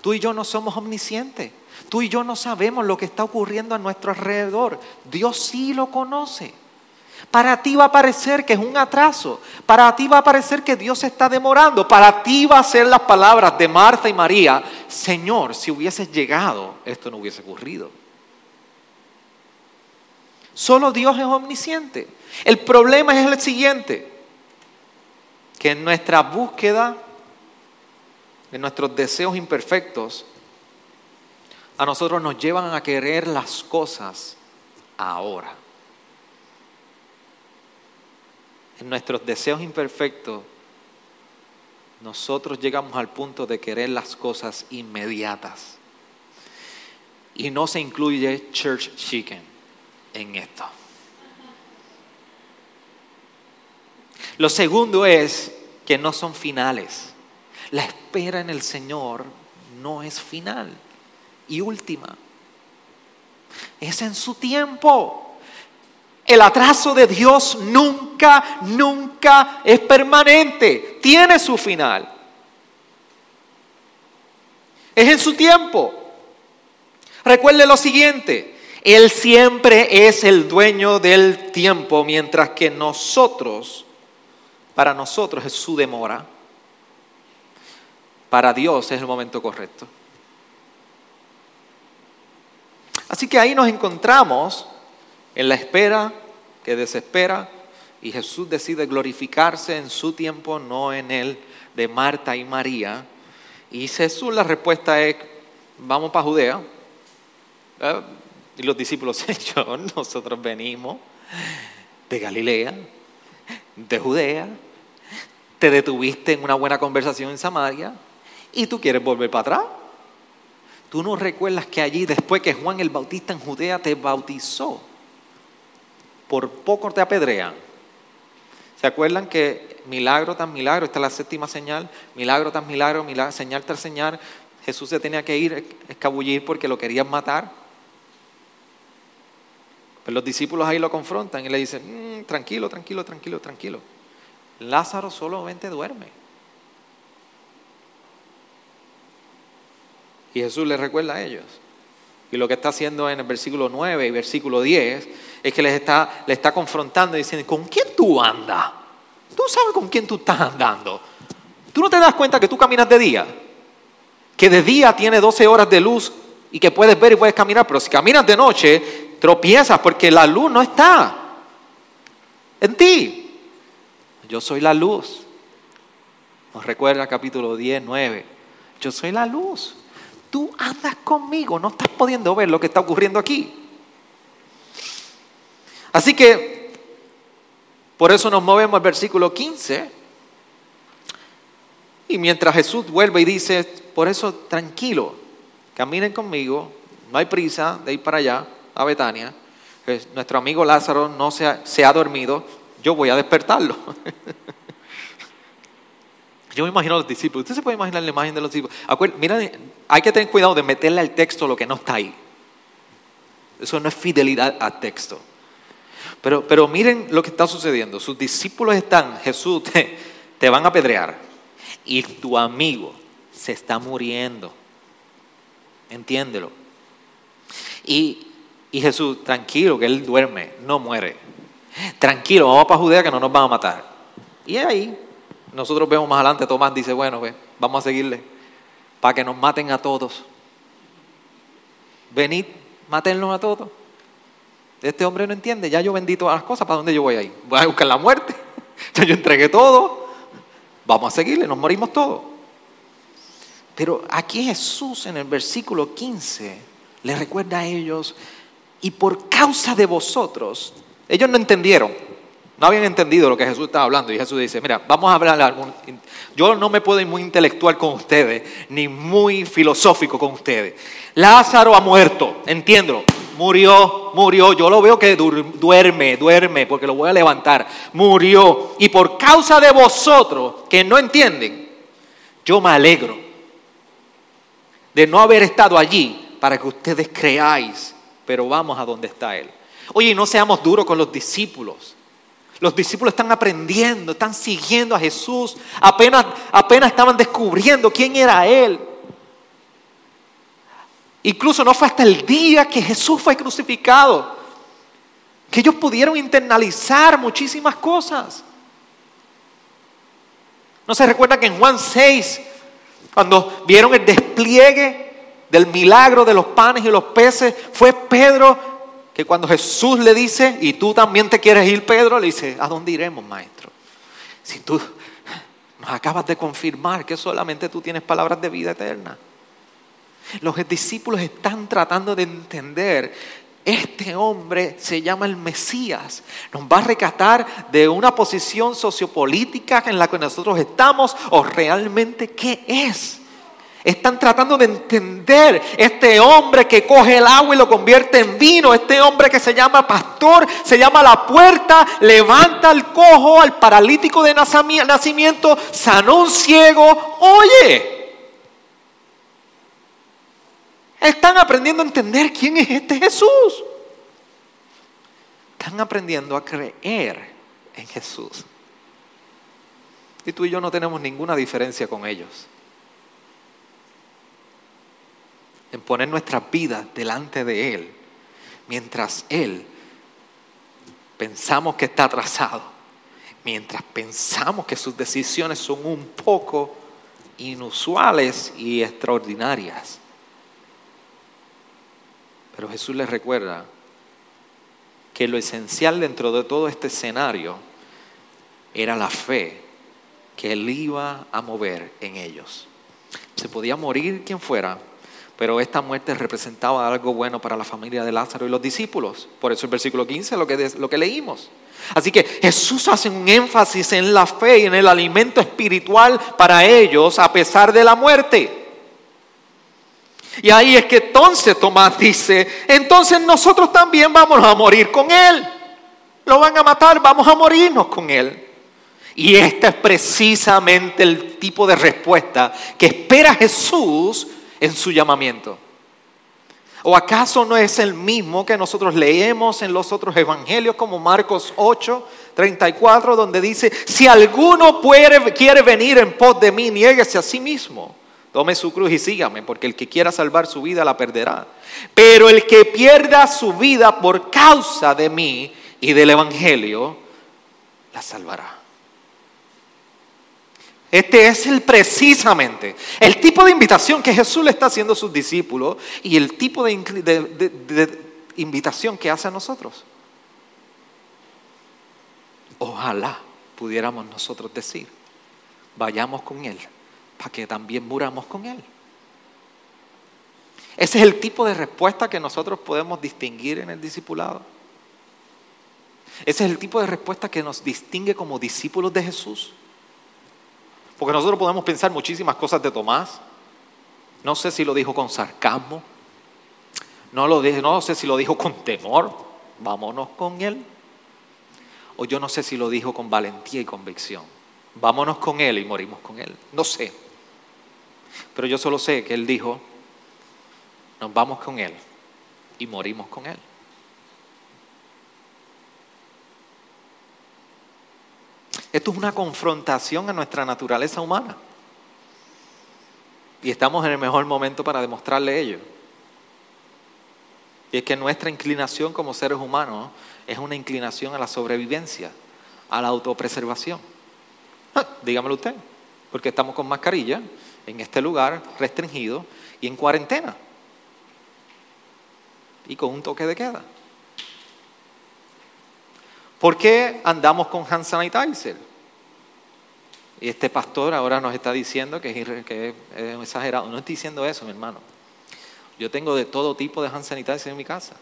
Tú y yo no somos omniscientes. Tú y yo no sabemos lo que está ocurriendo a nuestro alrededor. Dios sí lo conoce. Para ti va a parecer que es un atraso. Para ti va a parecer que Dios está demorando. Para ti va a ser las palabras de Marta y María. Señor, si hubieses llegado, esto no hubiese ocurrido. Solo Dios es omnisciente. El problema es el siguiente, que en nuestra búsqueda, en nuestros deseos imperfectos, a nosotros nos llevan a querer las cosas ahora. En nuestros deseos imperfectos, nosotros llegamos al punto de querer las cosas inmediatas. Y no se incluye church chicken en esto. Lo segundo es que no son finales. La espera en el Señor no es final y última. es en su tiempo. El atraso de Dios nunca, nunca es permanente. Tiene su final. Es en su tiempo. Recuerde lo siguiente. Él siempre es el dueño del tiempo, mientras que nosotros, para nosotros es su demora. Para Dios es el momento correcto. Así que ahí nos encontramos en la espera que desespera y Jesús decide glorificarse en su tiempo, no en el de Marta y María. Y Jesús la respuesta es, vamos para Judea. ¿Eh? Y los discípulos, Señor, nosotros venimos de Galilea, de Judea, te detuviste en una buena conversación en Samaria y tú quieres volver para atrás. Tú no recuerdas que allí, después que Juan el Bautista en Judea te bautizó, por poco te apedrean. ¿Se acuerdan que milagro tras milagro, esta es la séptima señal, milagro tras milagro, señal tras señal, Jesús se tenía que ir, escabullir porque lo querían matar? Pero pues los discípulos ahí lo confrontan y le dicen, mm, tranquilo, tranquilo, tranquilo, tranquilo. Lázaro solamente duerme. Y Jesús les recuerda a ellos. Y lo que está haciendo en el versículo 9 y versículo 10 es que les está, les está confrontando y diciendo, ¿con quién tú andas? Tú sabes con quién tú estás andando. Tú no te das cuenta que tú caminas de día. Que de día tiene 12 horas de luz y que puedes ver y puedes caminar. Pero si caminas de noche, tropiezas porque la luz no está en ti. Yo soy la luz. Nos recuerda capítulo 10, 9. Yo soy la luz tú andas conmigo, no estás pudiendo ver lo que está ocurriendo aquí. Así que, por eso nos movemos al versículo 15. Y mientras Jesús vuelve y dice, por eso tranquilo, caminen conmigo, no hay prisa de ir para allá, a Betania. Nuestro amigo Lázaro no se se ha dormido, yo voy a despertarlo. Yo me imagino a los discípulos. Usted se puede imaginar la imagen de los discípulos. Mira, hay que tener cuidado de meterle al texto lo que no está ahí. Eso no es fidelidad al texto. Pero, pero miren lo que está sucediendo. Sus discípulos están, Jesús, te, te van a apedrear. Y tu amigo se está muriendo. Entiéndelo. Y, y Jesús, tranquilo, que él duerme, no muere. Tranquilo, vamos para Judea que no nos van a matar. Y ahí nosotros vemos más adelante, Tomás dice, bueno, vamos a seguirle, para que nos maten a todos. Venid, matenlos a todos. Este hombre no entiende, ya yo vendí todas las cosas, ¿para dónde yo voy ahí? Voy a buscar la muerte. Ya yo entregué todo, vamos a seguirle, nos morimos todos. Pero aquí Jesús en el versículo 15 le recuerda a ellos, y por causa de vosotros, ellos no entendieron, no habían entendido lo que Jesús estaba hablando. Y Jesús dice, mira, vamos a hablar. Yo no me puedo ir muy intelectual con ustedes, ni muy filosófico con ustedes. Lázaro ha muerto, entiendo. Murió, murió. Yo lo veo que duerme, duerme, porque lo voy a levantar. Murió. Y por causa de vosotros que no entienden, yo me alegro de no haber estado allí para que ustedes creáis. Pero vamos a donde está Él. Oye, no seamos duros con los discípulos. Los discípulos están aprendiendo, están siguiendo a Jesús, apenas, apenas estaban descubriendo quién era Él. Incluso no fue hasta el día que Jesús fue crucificado que ellos pudieron internalizar muchísimas cosas. ¿No se recuerda que en Juan 6, cuando vieron el despliegue del milagro de los panes y los peces, fue Pedro que cuando Jesús le dice, y tú también te quieres ir, Pedro, le dice, ¿a dónde iremos, maestro? Si tú nos acabas de confirmar que solamente tú tienes palabras de vida eterna. Los discípulos están tratando de entender, este hombre se llama el Mesías, nos va a rescatar de una posición sociopolítica en la que nosotros estamos o realmente qué es. Están tratando de entender este hombre que coge el agua y lo convierte en vino, este hombre que se llama pastor, se llama la puerta, levanta al cojo, al paralítico de nacimiento, sanó un ciego. Oye, Están aprendiendo a entender quién es este Jesús. Están aprendiendo a creer en Jesús. Y tú y yo no tenemos ninguna diferencia con ellos. En poner nuestras vidas delante de Él, mientras Él pensamos que está atrasado, mientras pensamos que sus decisiones son un poco inusuales y extraordinarias. Pero Jesús les recuerda que lo esencial dentro de todo este escenario era la fe que Él iba a mover en ellos. Se podía morir quien fuera, pero esta muerte representaba algo bueno para la familia de Lázaro y los discípulos. Por eso el versículo 15 lo que, lo que leímos. Así que Jesús hace un énfasis en la fe y en el alimento espiritual para ellos a pesar de la muerte. Y ahí es que entonces Tomás dice, entonces nosotros también vamos a morir con Él. Lo van a matar, vamos a morirnos con Él. Y este es precisamente el tipo de respuesta que espera Jesús en su llamamiento. ¿O acaso no es el mismo que nosotros leemos en los otros evangelios como Marcos 8, 34, donde dice, si alguno quiere venir en pos de mí, niéguese a sí mismo. Tome su cruz y sígame, porque el que quiera salvar su vida la perderá. Pero el que pierda su vida por causa de mí y del Evangelio, la salvará. Este es el precisamente el tipo de invitación que Jesús le está haciendo a sus discípulos y el tipo de, de invitación que hace a nosotros. Ojalá pudiéramos nosotros decir, vayamos con Él para que también muramos con Él. Ese es el tipo de respuesta que nosotros podemos distinguir en el discipulado. Ese es el tipo de respuesta que nos distingue como discípulos de Jesús. Porque nosotros podemos pensar muchísimas cosas de Tomás. No sé si lo dijo con sarcasmo. No, lo no sé si lo dijo con temor. Vámonos con él. O yo no sé si lo dijo con valentía y convicción. Vámonos con él y morimos con él. No sé. Pero yo solo sé que él dijo, nos vamos con él y morimos con él. Esto es una confrontación a nuestra naturaleza humana. Y estamos en el mejor momento para demostrarle ello. Y es que nuestra inclinación como seres humanos es una inclinación a la sobrevivencia, a la autopreservación. Ah, dígamelo usted, porque estamos con mascarilla en este lugar restringido y en cuarentena. Y con un toque de queda. ¿Por qué andamos con hand sanitizer? Y este pastor ahora nos está diciendo que es, exagerado. No estoy diciendo eso, mi hermano. Yo tengo de todo tipo de hand sanitizer en mi casa.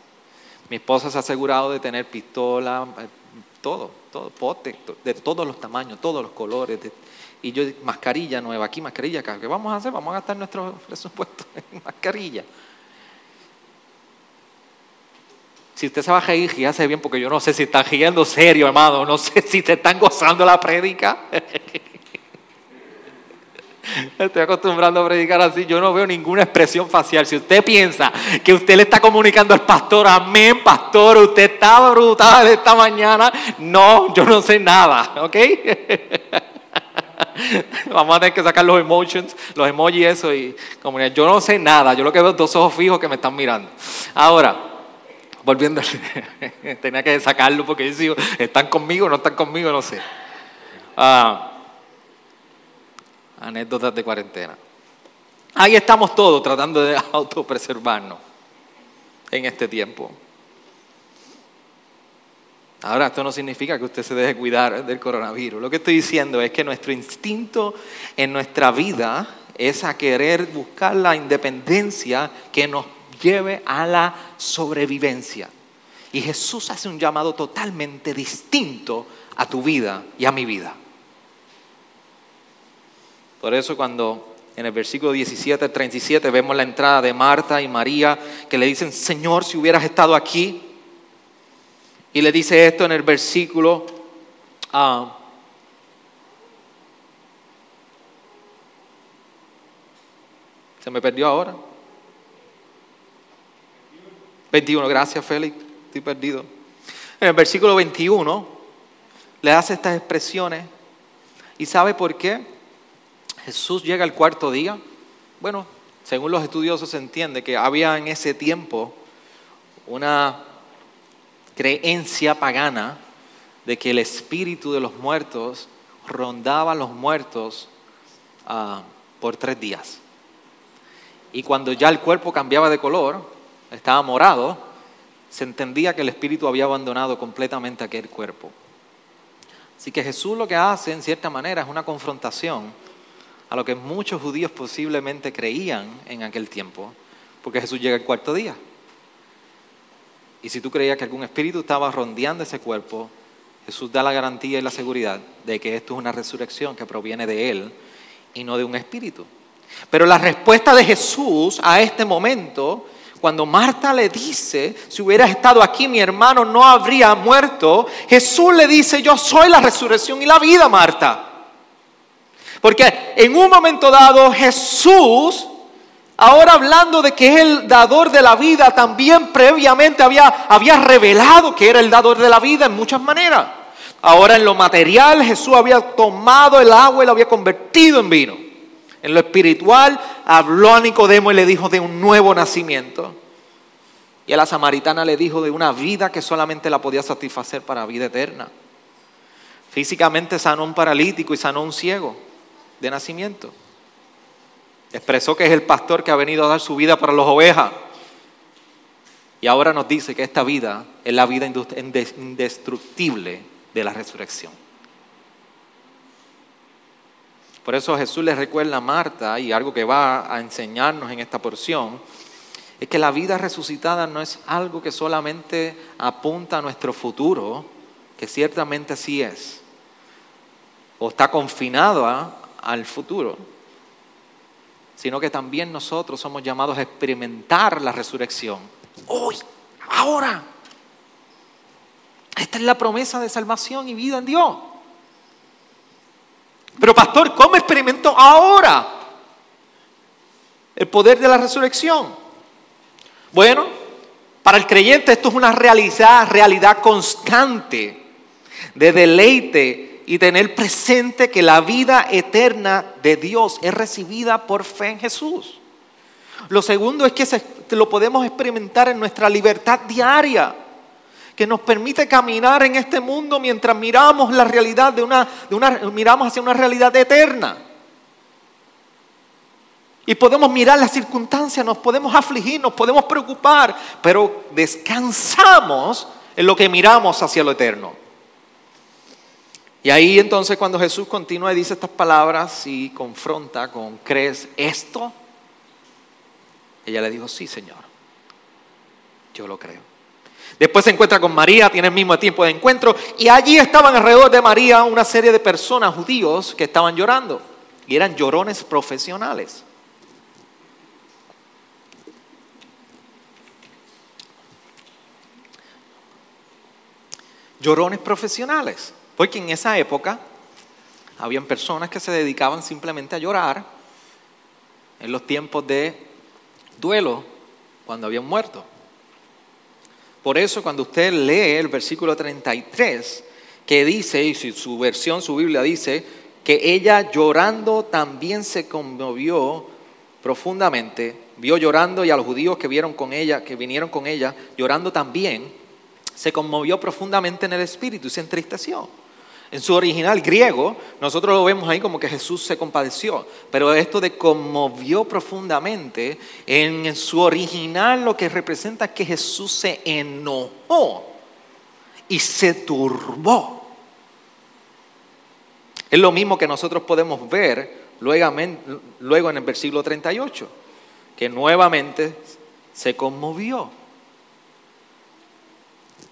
Mi esposa se ha asegurado de tener pistola, eh, todo, todo, pote, de todos los tamaños, todos los colores. y yo, mascarilla nueva aquí, mascarilla acá. ¿Qué vamos a hacer? Vamos a gastar nuestro presupuesto en mascarilla. Si usted se va a reír, hace bien, porque yo no sé si están riendo serio, hermano. No sé si se están gozando la prédica. Estoy acostumbrando a predicar así, yo no veo ninguna expresión facial. Si usted piensa que usted le está comunicando al pastor, amén, pastor, usted está brutal esta mañana, no, yo no sé nada, ¿ok? Vamos a tener que sacar los emotions, los emojis, eso y comunidad. Yo no sé nada, yo lo que veo es dos ojos fijos que me están mirando. Ahora, volviendo, tenía que sacarlo porque yo digo, ¿están conmigo o no están conmigo? No sé. Ah, anécdotas de cuarentena. Ahí estamos todos tratando de autopreservarnos en este tiempo. Ahora, esto no significa que usted se deje cuidar del coronavirus. Lo que estoy diciendo es que nuestro instinto en nuestra vida es a querer buscar la independencia que nos lleve a la sobrevivencia. Y Jesús hace un llamado totalmente distinto a tu vida y a mi vida. Por eso cuando en el versículo 17 37 vemos la entrada de Marta y María que le dicen, Señor, si hubieras estado aquí. Y le dice esto en el versículo... Ah, se me perdió ahora. 21, gracias Félix, estoy perdido. En el versículo 21 le hace estas expresiones. ¿Y sabe por qué? Jesús llega al cuarto día. Bueno, según los estudiosos se entiende que había en ese tiempo una creencia pagana de que el espíritu de los muertos rondaba a los muertos ah, por tres días. Y cuando ya el cuerpo cambiaba de color, estaba morado, se entendía que el espíritu había abandonado completamente aquel cuerpo. Así que Jesús lo que hace, en cierta manera, es una confrontación a lo que muchos judíos posiblemente creían en aquel tiempo, porque Jesús llega el cuarto día. Y si tú creías que algún espíritu estaba rondeando ese cuerpo, Jesús da la garantía y la seguridad de que esto es una resurrección que proviene de Él y no de un espíritu. Pero la respuesta de Jesús a este momento, cuando Marta le dice, si hubieras estado aquí mi hermano no habría muerto, Jesús le dice, yo soy la resurrección y la vida, Marta. Porque en un momento dado Jesús Ahora hablando de que es el dador de la vida, también previamente había, había revelado que era el dador de la vida en muchas maneras. Ahora en lo material Jesús había tomado el agua y lo había convertido en vino. En lo espiritual habló a Nicodemo y le dijo de un nuevo nacimiento. Y a la samaritana le dijo de una vida que solamente la podía satisfacer para vida eterna. Físicamente sanó un paralítico y sanó un ciego de nacimiento. Expresó que es el pastor que ha venido a dar su vida para las ovejas. Y ahora nos dice que esta vida es la vida indestructible de la resurrección. Por eso Jesús le recuerda a Marta, y algo que va a enseñarnos en esta porción, es que la vida resucitada no es algo que solamente apunta a nuestro futuro, que ciertamente sí es, o está confinado al futuro, sino que también nosotros somos llamados a experimentar la resurrección. Hoy, ahora. Esta es la promesa de salvación y vida en Dios. Pero pastor, ¿cómo experimento ahora el poder de la resurrección? Bueno, para el creyente esto es una realidad, realidad constante de deleite y tener presente que la vida eterna de Dios es recibida por fe en Jesús. Lo segundo es que lo podemos experimentar en nuestra libertad diaria, que nos permite caminar en este mundo mientras miramos la realidad de una, de una miramos hacia una realidad eterna. Y podemos mirar las circunstancias, nos podemos afligir, nos podemos preocupar, pero descansamos en lo que miramos hacia lo eterno. Y ahí entonces cuando Jesús continúa y dice estas palabras y confronta con, ¿crees esto? Ella le dijo, sí, Señor, yo lo creo. Después se encuentra con María, tiene el mismo tiempo de encuentro, y allí estaban alrededor de María una serie de personas judíos que estaban llorando, y eran llorones profesionales. Llorones profesionales. Porque en esa época habían personas que se dedicaban simplemente a llorar en los tiempos de duelo cuando habían muerto. Por eso cuando usted lee el versículo 33, que dice, y su versión, su Biblia dice, que ella llorando también se conmovió profundamente, vio llorando y a los judíos que vieron con ella, que vinieron con ella, llorando también, se conmovió profundamente en el espíritu y se entristeció. En su original griego, nosotros lo vemos ahí como que Jesús se compadeció, pero esto de conmovió profundamente, en su original lo que representa es que Jesús se enojó y se turbó. Es lo mismo que nosotros podemos ver luego en el versículo 38, que nuevamente se conmovió.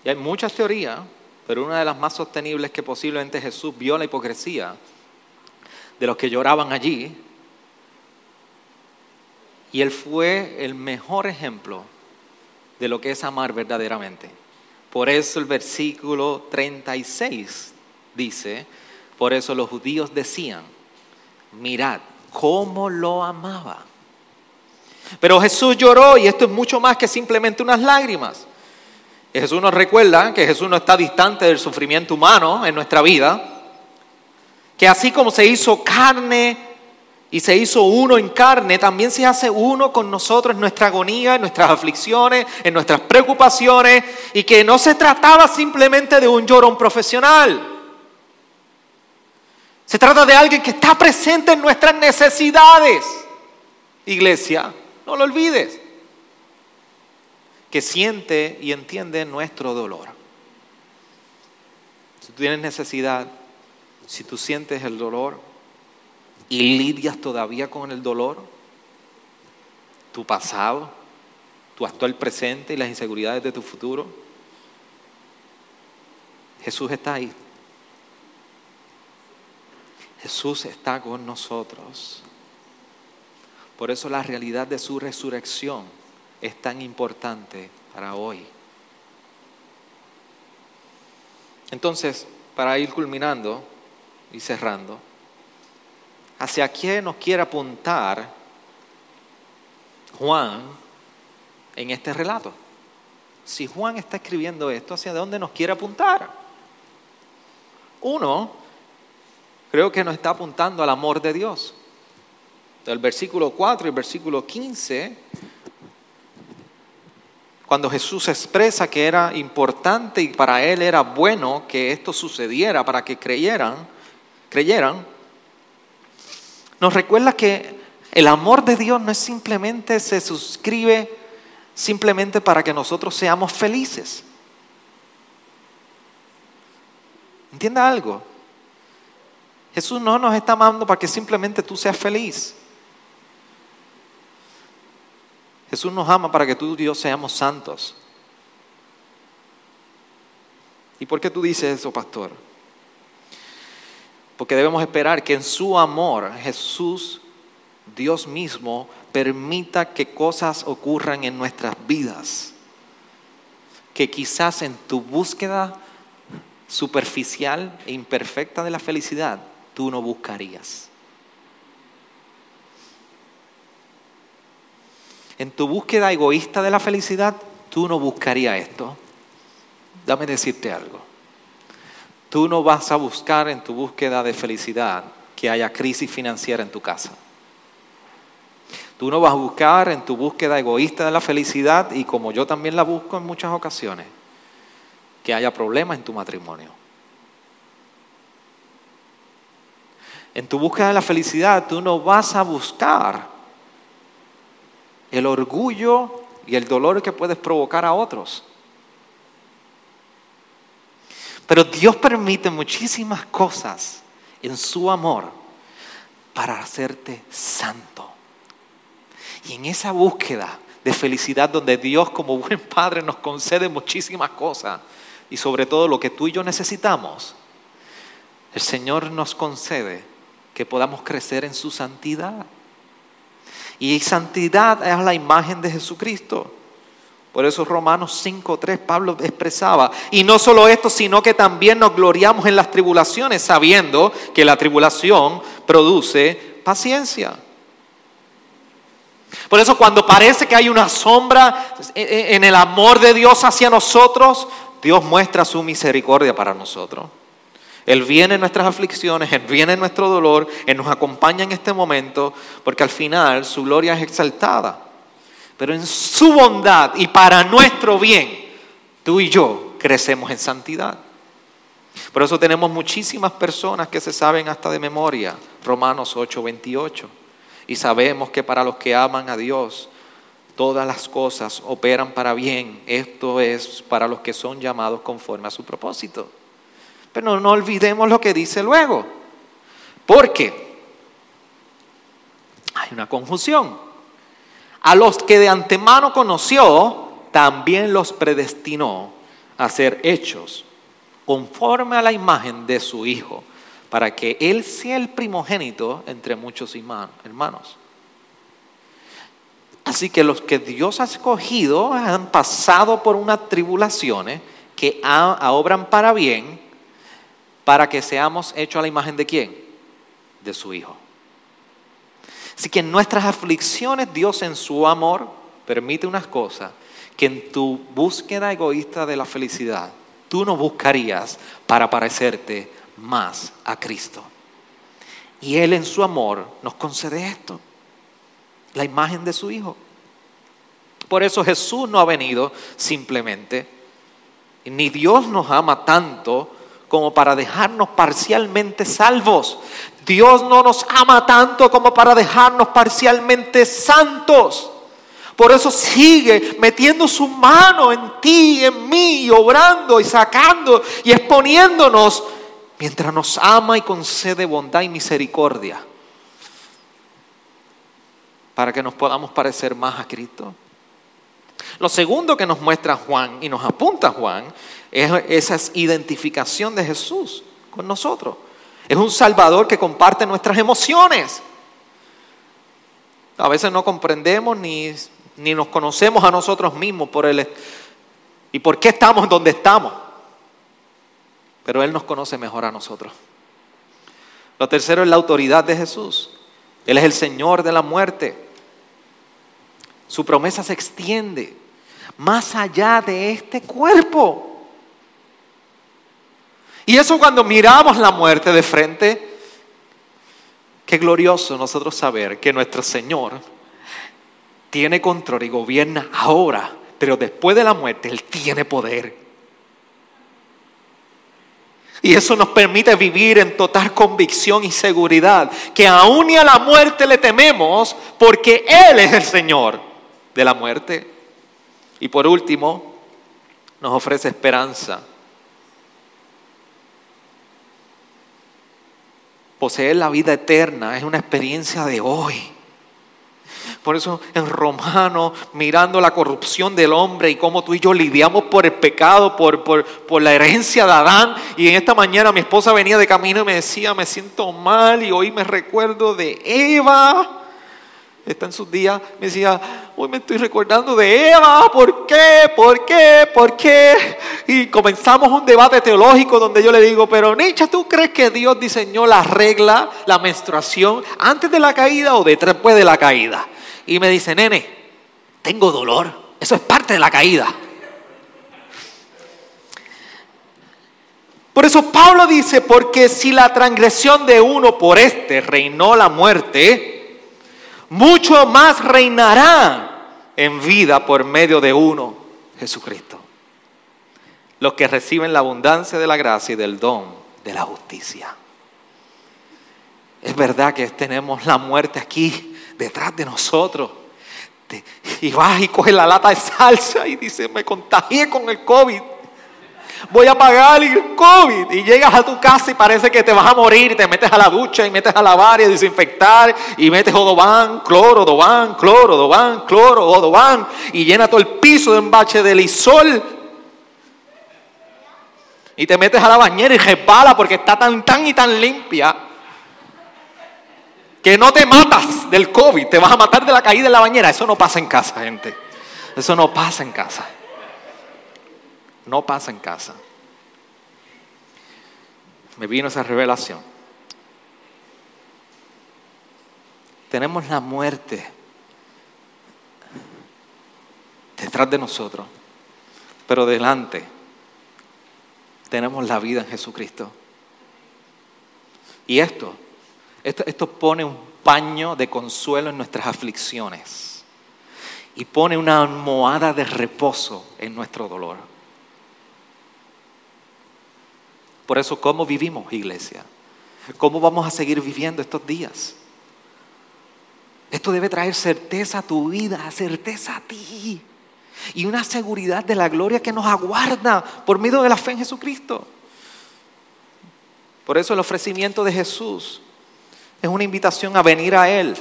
Y hay muchas teorías pero una de las más sostenibles que posiblemente Jesús vio la hipocresía de los que lloraban allí. Y él fue el mejor ejemplo de lo que es amar verdaderamente. Por eso el versículo 36 dice, por eso los judíos decían, mirad cómo lo amaba. Pero Jesús lloró y esto es mucho más que simplemente unas lágrimas. Jesús nos recuerda que Jesús no está distante del sufrimiento humano en nuestra vida, que así como se hizo carne y se hizo uno en carne, también se hace uno con nosotros en nuestra agonía, en nuestras aflicciones, en nuestras preocupaciones, y que no se trataba simplemente de un llorón profesional. Se trata de alguien que está presente en nuestras necesidades. Iglesia, no lo olvides. Que siente y entiende nuestro dolor. Si tú tienes necesidad, si tú sientes el dolor, y lidias todavía con el dolor, tu pasado, tu actual presente y las inseguridades de tu futuro, Jesús está ahí. Jesús está con nosotros. Por eso la realidad de su resurrección es tan importante para hoy. Entonces, para ir culminando y cerrando, hacia quién nos quiere apuntar Juan en este relato. Si Juan está escribiendo esto, ¿hacia dónde nos quiere apuntar? Uno, creo que nos está apuntando al amor de Dios. Del versículo 4 y el versículo 15, cuando Jesús expresa que era importante y para él era bueno que esto sucediera para que creyeran, creyeran, nos recuerda que el amor de Dios no es simplemente se suscribe simplemente para que nosotros seamos felices. ¿Entienda algo? Jesús no nos está amando para que simplemente tú seas feliz. Jesús nos ama para que tú y yo seamos santos. ¿Y por qué tú dices eso, pastor? Porque debemos esperar que en su amor Jesús, Dios mismo, permita que cosas ocurran en nuestras vidas. Que quizás en tu búsqueda superficial e imperfecta de la felicidad, tú no buscarías. En tu búsqueda egoísta de la felicidad, tú no buscarías esto. Dame decirte algo. Tú no vas a buscar en tu búsqueda de felicidad que haya crisis financiera en tu casa. Tú no vas a buscar en tu búsqueda egoísta de la felicidad, y como yo también la busco en muchas ocasiones, que haya problemas en tu matrimonio. En tu búsqueda de la felicidad, tú no vas a buscar el orgullo y el dolor que puedes provocar a otros. Pero Dios permite muchísimas cosas en su amor para hacerte santo. Y en esa búsqueda de felicidad donde Dios como buen Padre nos concede muchísimas cosas y sobre todo lo que tú y yo necesitamos, el Señor nos concede que podamos crecer en su santidad. Y santidad es la imagen de Jesucristo. Por eso Romanos 5.3 Pablo expresaba, y no solo esto, sino que también nos gloriamos en las tribulaciones, sabiendo que la tribulación produce paciencia. Por eso cuando parece que hay una sombra en el amor de Dios hacia nosotros, Dios muestra su misericordia para nosotros. Él viene en nuestras aflicciones, Él viene en nuestro dolor, Él nos acompaña en este momento, porque al final su gloria es exaltada. Pero en su bondad y para nuestro bien, tú y yo crecemos en santidad. Por eso tenemos muchísimas personas que se saben hasta de memoria Romanos 8:28. Y sabemos que para los que aman a Dios, todas las cosas operan para bien. Esto es para los que son llamados conforme a su propósito. Pero no olvidemos lo que dice luego. Porque hay una confusión. A los que de antemano conoció, también los predestinó a ser hechos conforme a la imagen de su Hijo, para que Él sea el primogénito entre muchos hermanos. Así que los que Dios ha escogido han pasado por unas tribulaciones que obran para bien, para que seamos hechos a la imagen de quién? De su Hijo. Así que en nuestras aflicciones Dios en su amor permite unas cosas que en tu búsqueda egoísta de la felicidad tú no buscarías para parecerte más a Cristo. Y Él en su amor nos concede esto, la imagen de su Hijo. Por eso Jesús no ha venido simplemente, ni Dios nos ama tanto como para dejarnos parcialmente salvos. Dios no nos ama tanto como para dejarnos parcialmente santos. Por eso sigue metiendo su mano en ti y en mí, y obrando y sacando y exponiéndonos mientras nos ama y concede bondad y misericordia para que nos podamos parecer más a Cristo. Lo segundo que nos muestra Juan y nos apunta Juan es esa identificación de Jesús con nosotros. Es un Salvador que comparte nuestras emociones. A veces no comprendemos ni, ni nos conocemos a nosotros mismos por el, y por qué estamos donde estamos pero Él nos conoce mejor a nosotros. Lo tercero es la autoridad de Jesús. Él es el Señor de la muerte. Su promesa se extiende más allá de este cuerpo. Y eso cuando miramos la muerte de frente, qué glorioso nosotros saber que nuestro Señor tiene control y gobierna ahora, pero después de la muerte Él tiene poder. Y eso nos permite vivir en total convicción y seguridad, que aún y a la muerte le tememos porque Él es el Señor de la muerte. Y por último, nos ofrece esperanza. Poseer la vida eterna es una experiencia de hoy. Por eso en Romano, mirando la corrupción del hombre y cómo tú y yo lidiamos por el pecado, por, por, la herencia de Adán. Y en esta mañana mi esposa venía de camino y me decía, me siento mal y hoy me recuerdo de Eva. Está en sus días, me decía, hoy me estoy recordando de Eva, ¿por qué? ¿Por qué? ¿Por qué? Y comenzamos un debate teológico donde yo le digo, pero Nietzsche, ¿tú crees que Dios diseñó la regla, la menstruación, antes de la caída o después de la caída? y me dice, nene, tengo dolor. Eso es parte de la caída. Por eso Pablo dice, porque si la transgresión de uno por este reinó la muerte, mucho más reinará en vida por medio de uno, Jesucristo. Los que reciben la abundancia de la gracia y del don de la justicia. Es verdad que tenemos la muerte aquí, detrás de nosotros. Y vas y coges la lata de salsa y dices, me contagié con el COVID. Voy a pagar el COVID. Y llegas a tu casa y parece que te vas a morir. Y te metes a la ducha y metes a lavar y desinfectar. Y metes odobán, cloro, odobán, cloro, odobán, cloro, odobán. Y llena todo el piso de un bache de lisol. Y te metes a la bañera y resbala porque está tan, tan y tan limpia que no te matas del COVID, te vas a matar de la caída en la bañera. Eso no pasa en casa, gente. Eso no pasa en casa. No pasa en casa. Me vino esa revelación. Tenemos la muerte detrás de nosotros, pero delante tenemos la vida en Jesucristo. Y esto esto, pone un paño de consuelo en nuestras aflicciones y pone una almohada de reposo en nuestro dolor. Por eso, ¿cómo vivimos, iglesia? ¿Cómo vamos a seguir viviendo estos días? Esto debe traer certeza a tu vida, certeza a ti y una seguridad de la gloria que nos aguarda por medio de la fe en Jesucristo. Por eso el ofrecimiento de Jesús es una invitación a venir a Él.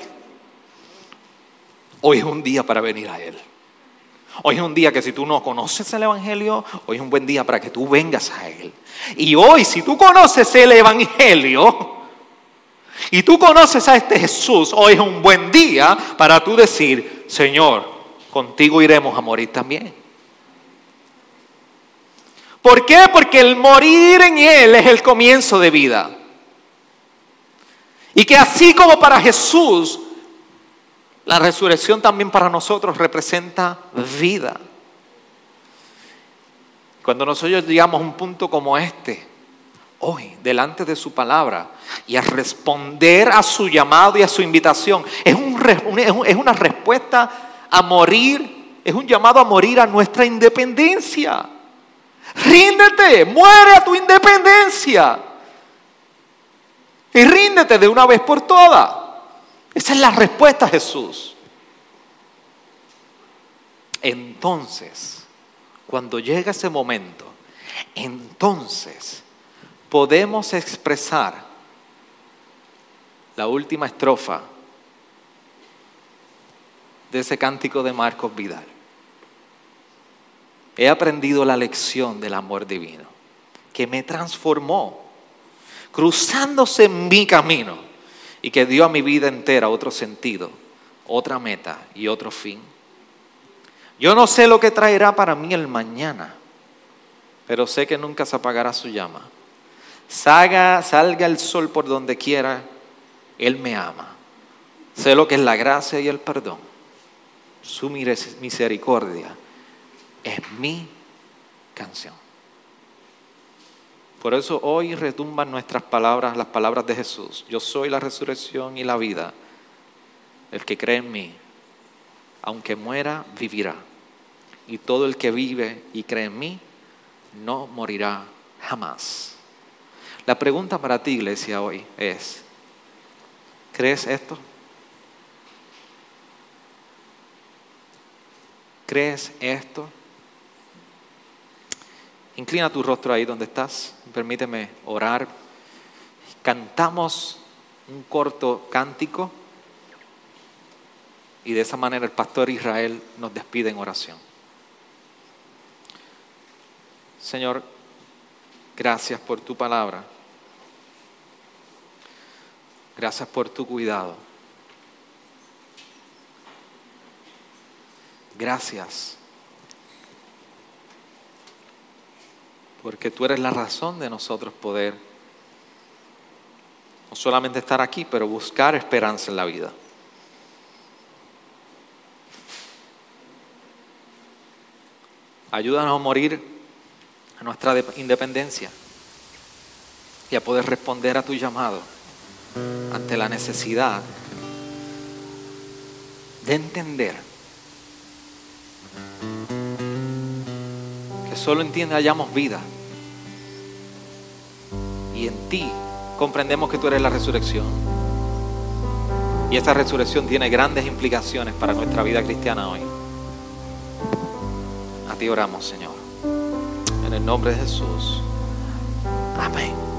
Hoy es un día para venir a Él. Hoy es un día que si tú no conoces el Evangelio, hoy es un buen día para que tú vengas a Él. Y hoy si tú conoces el Evangelio y tú conoces a este Jesús, hoy es un buen día para tú decir, Señor, contigo iremos a morir también. ¿Por qué? Porque el morir en Él es el comienzo de vida. Y que así como para Jesús La resurrección también para nosotros representa vida. Cuando nosotros llegamos a un punto como este, hoy, delante de su palabra, y a responder a su llamado y a su invitación, es, es una respuesta a morir, es un llamado a morir a nuestra independencia. Ríndete, muere a tu independencia. Y ríndete de una vez por todas. Esa es la respuesta, Jesús. Entonces, cuando llega ese momento, entonces podemos expresar la última estrofa de ese cántico de Marcos Vidal. He aprendido la lección del amor divino, que me transformó, cruzándose en mi camino y que dio a mi vida entera otro sentido, otra meta y otro fin. Yo no sé lo que traerá para mí el mañana, pero sé que nunca se apagará su llama. Salga, salga el sol por donde quiera, Él me ama. Sé lo que es la gracia y el perdón. Su misericordia es mi canción. Por eso hoy retumban nuestras palabras, las palabras de Jesús. Yo soy la resurrección y la vida. El que cree en mí, aunque muera, vivirá. Y todo el que vive y cree en mí, no morirá jamás. La pregunta para ti, iglesia, hoy es, ¿crees esto? ¿Crees esto? Inclina tu rostro ahí donde estás. Permíteme orar. Cantamos un corto cántico y de esa manera el pastor Israel nos despide en oración. Señor, gracias por tu palabra. Gracias por tu cuidado. Gracias porque tú eres la razón de nosotros poder no solamente estar aquí, pero buscar esperanza en la vida. Ayúdanos a morir a nuestra independencia y a poder responder a tu llamado ante la necesidad de entender solo en ti hallamos vida. Y en ti comprendemos que tú eres la resurrección. Y esta resurrección tiene grandes implicaciones para nuestra vida cristiana hoy. A ti oramos, Señor. En el nombre de Jesús. Amén.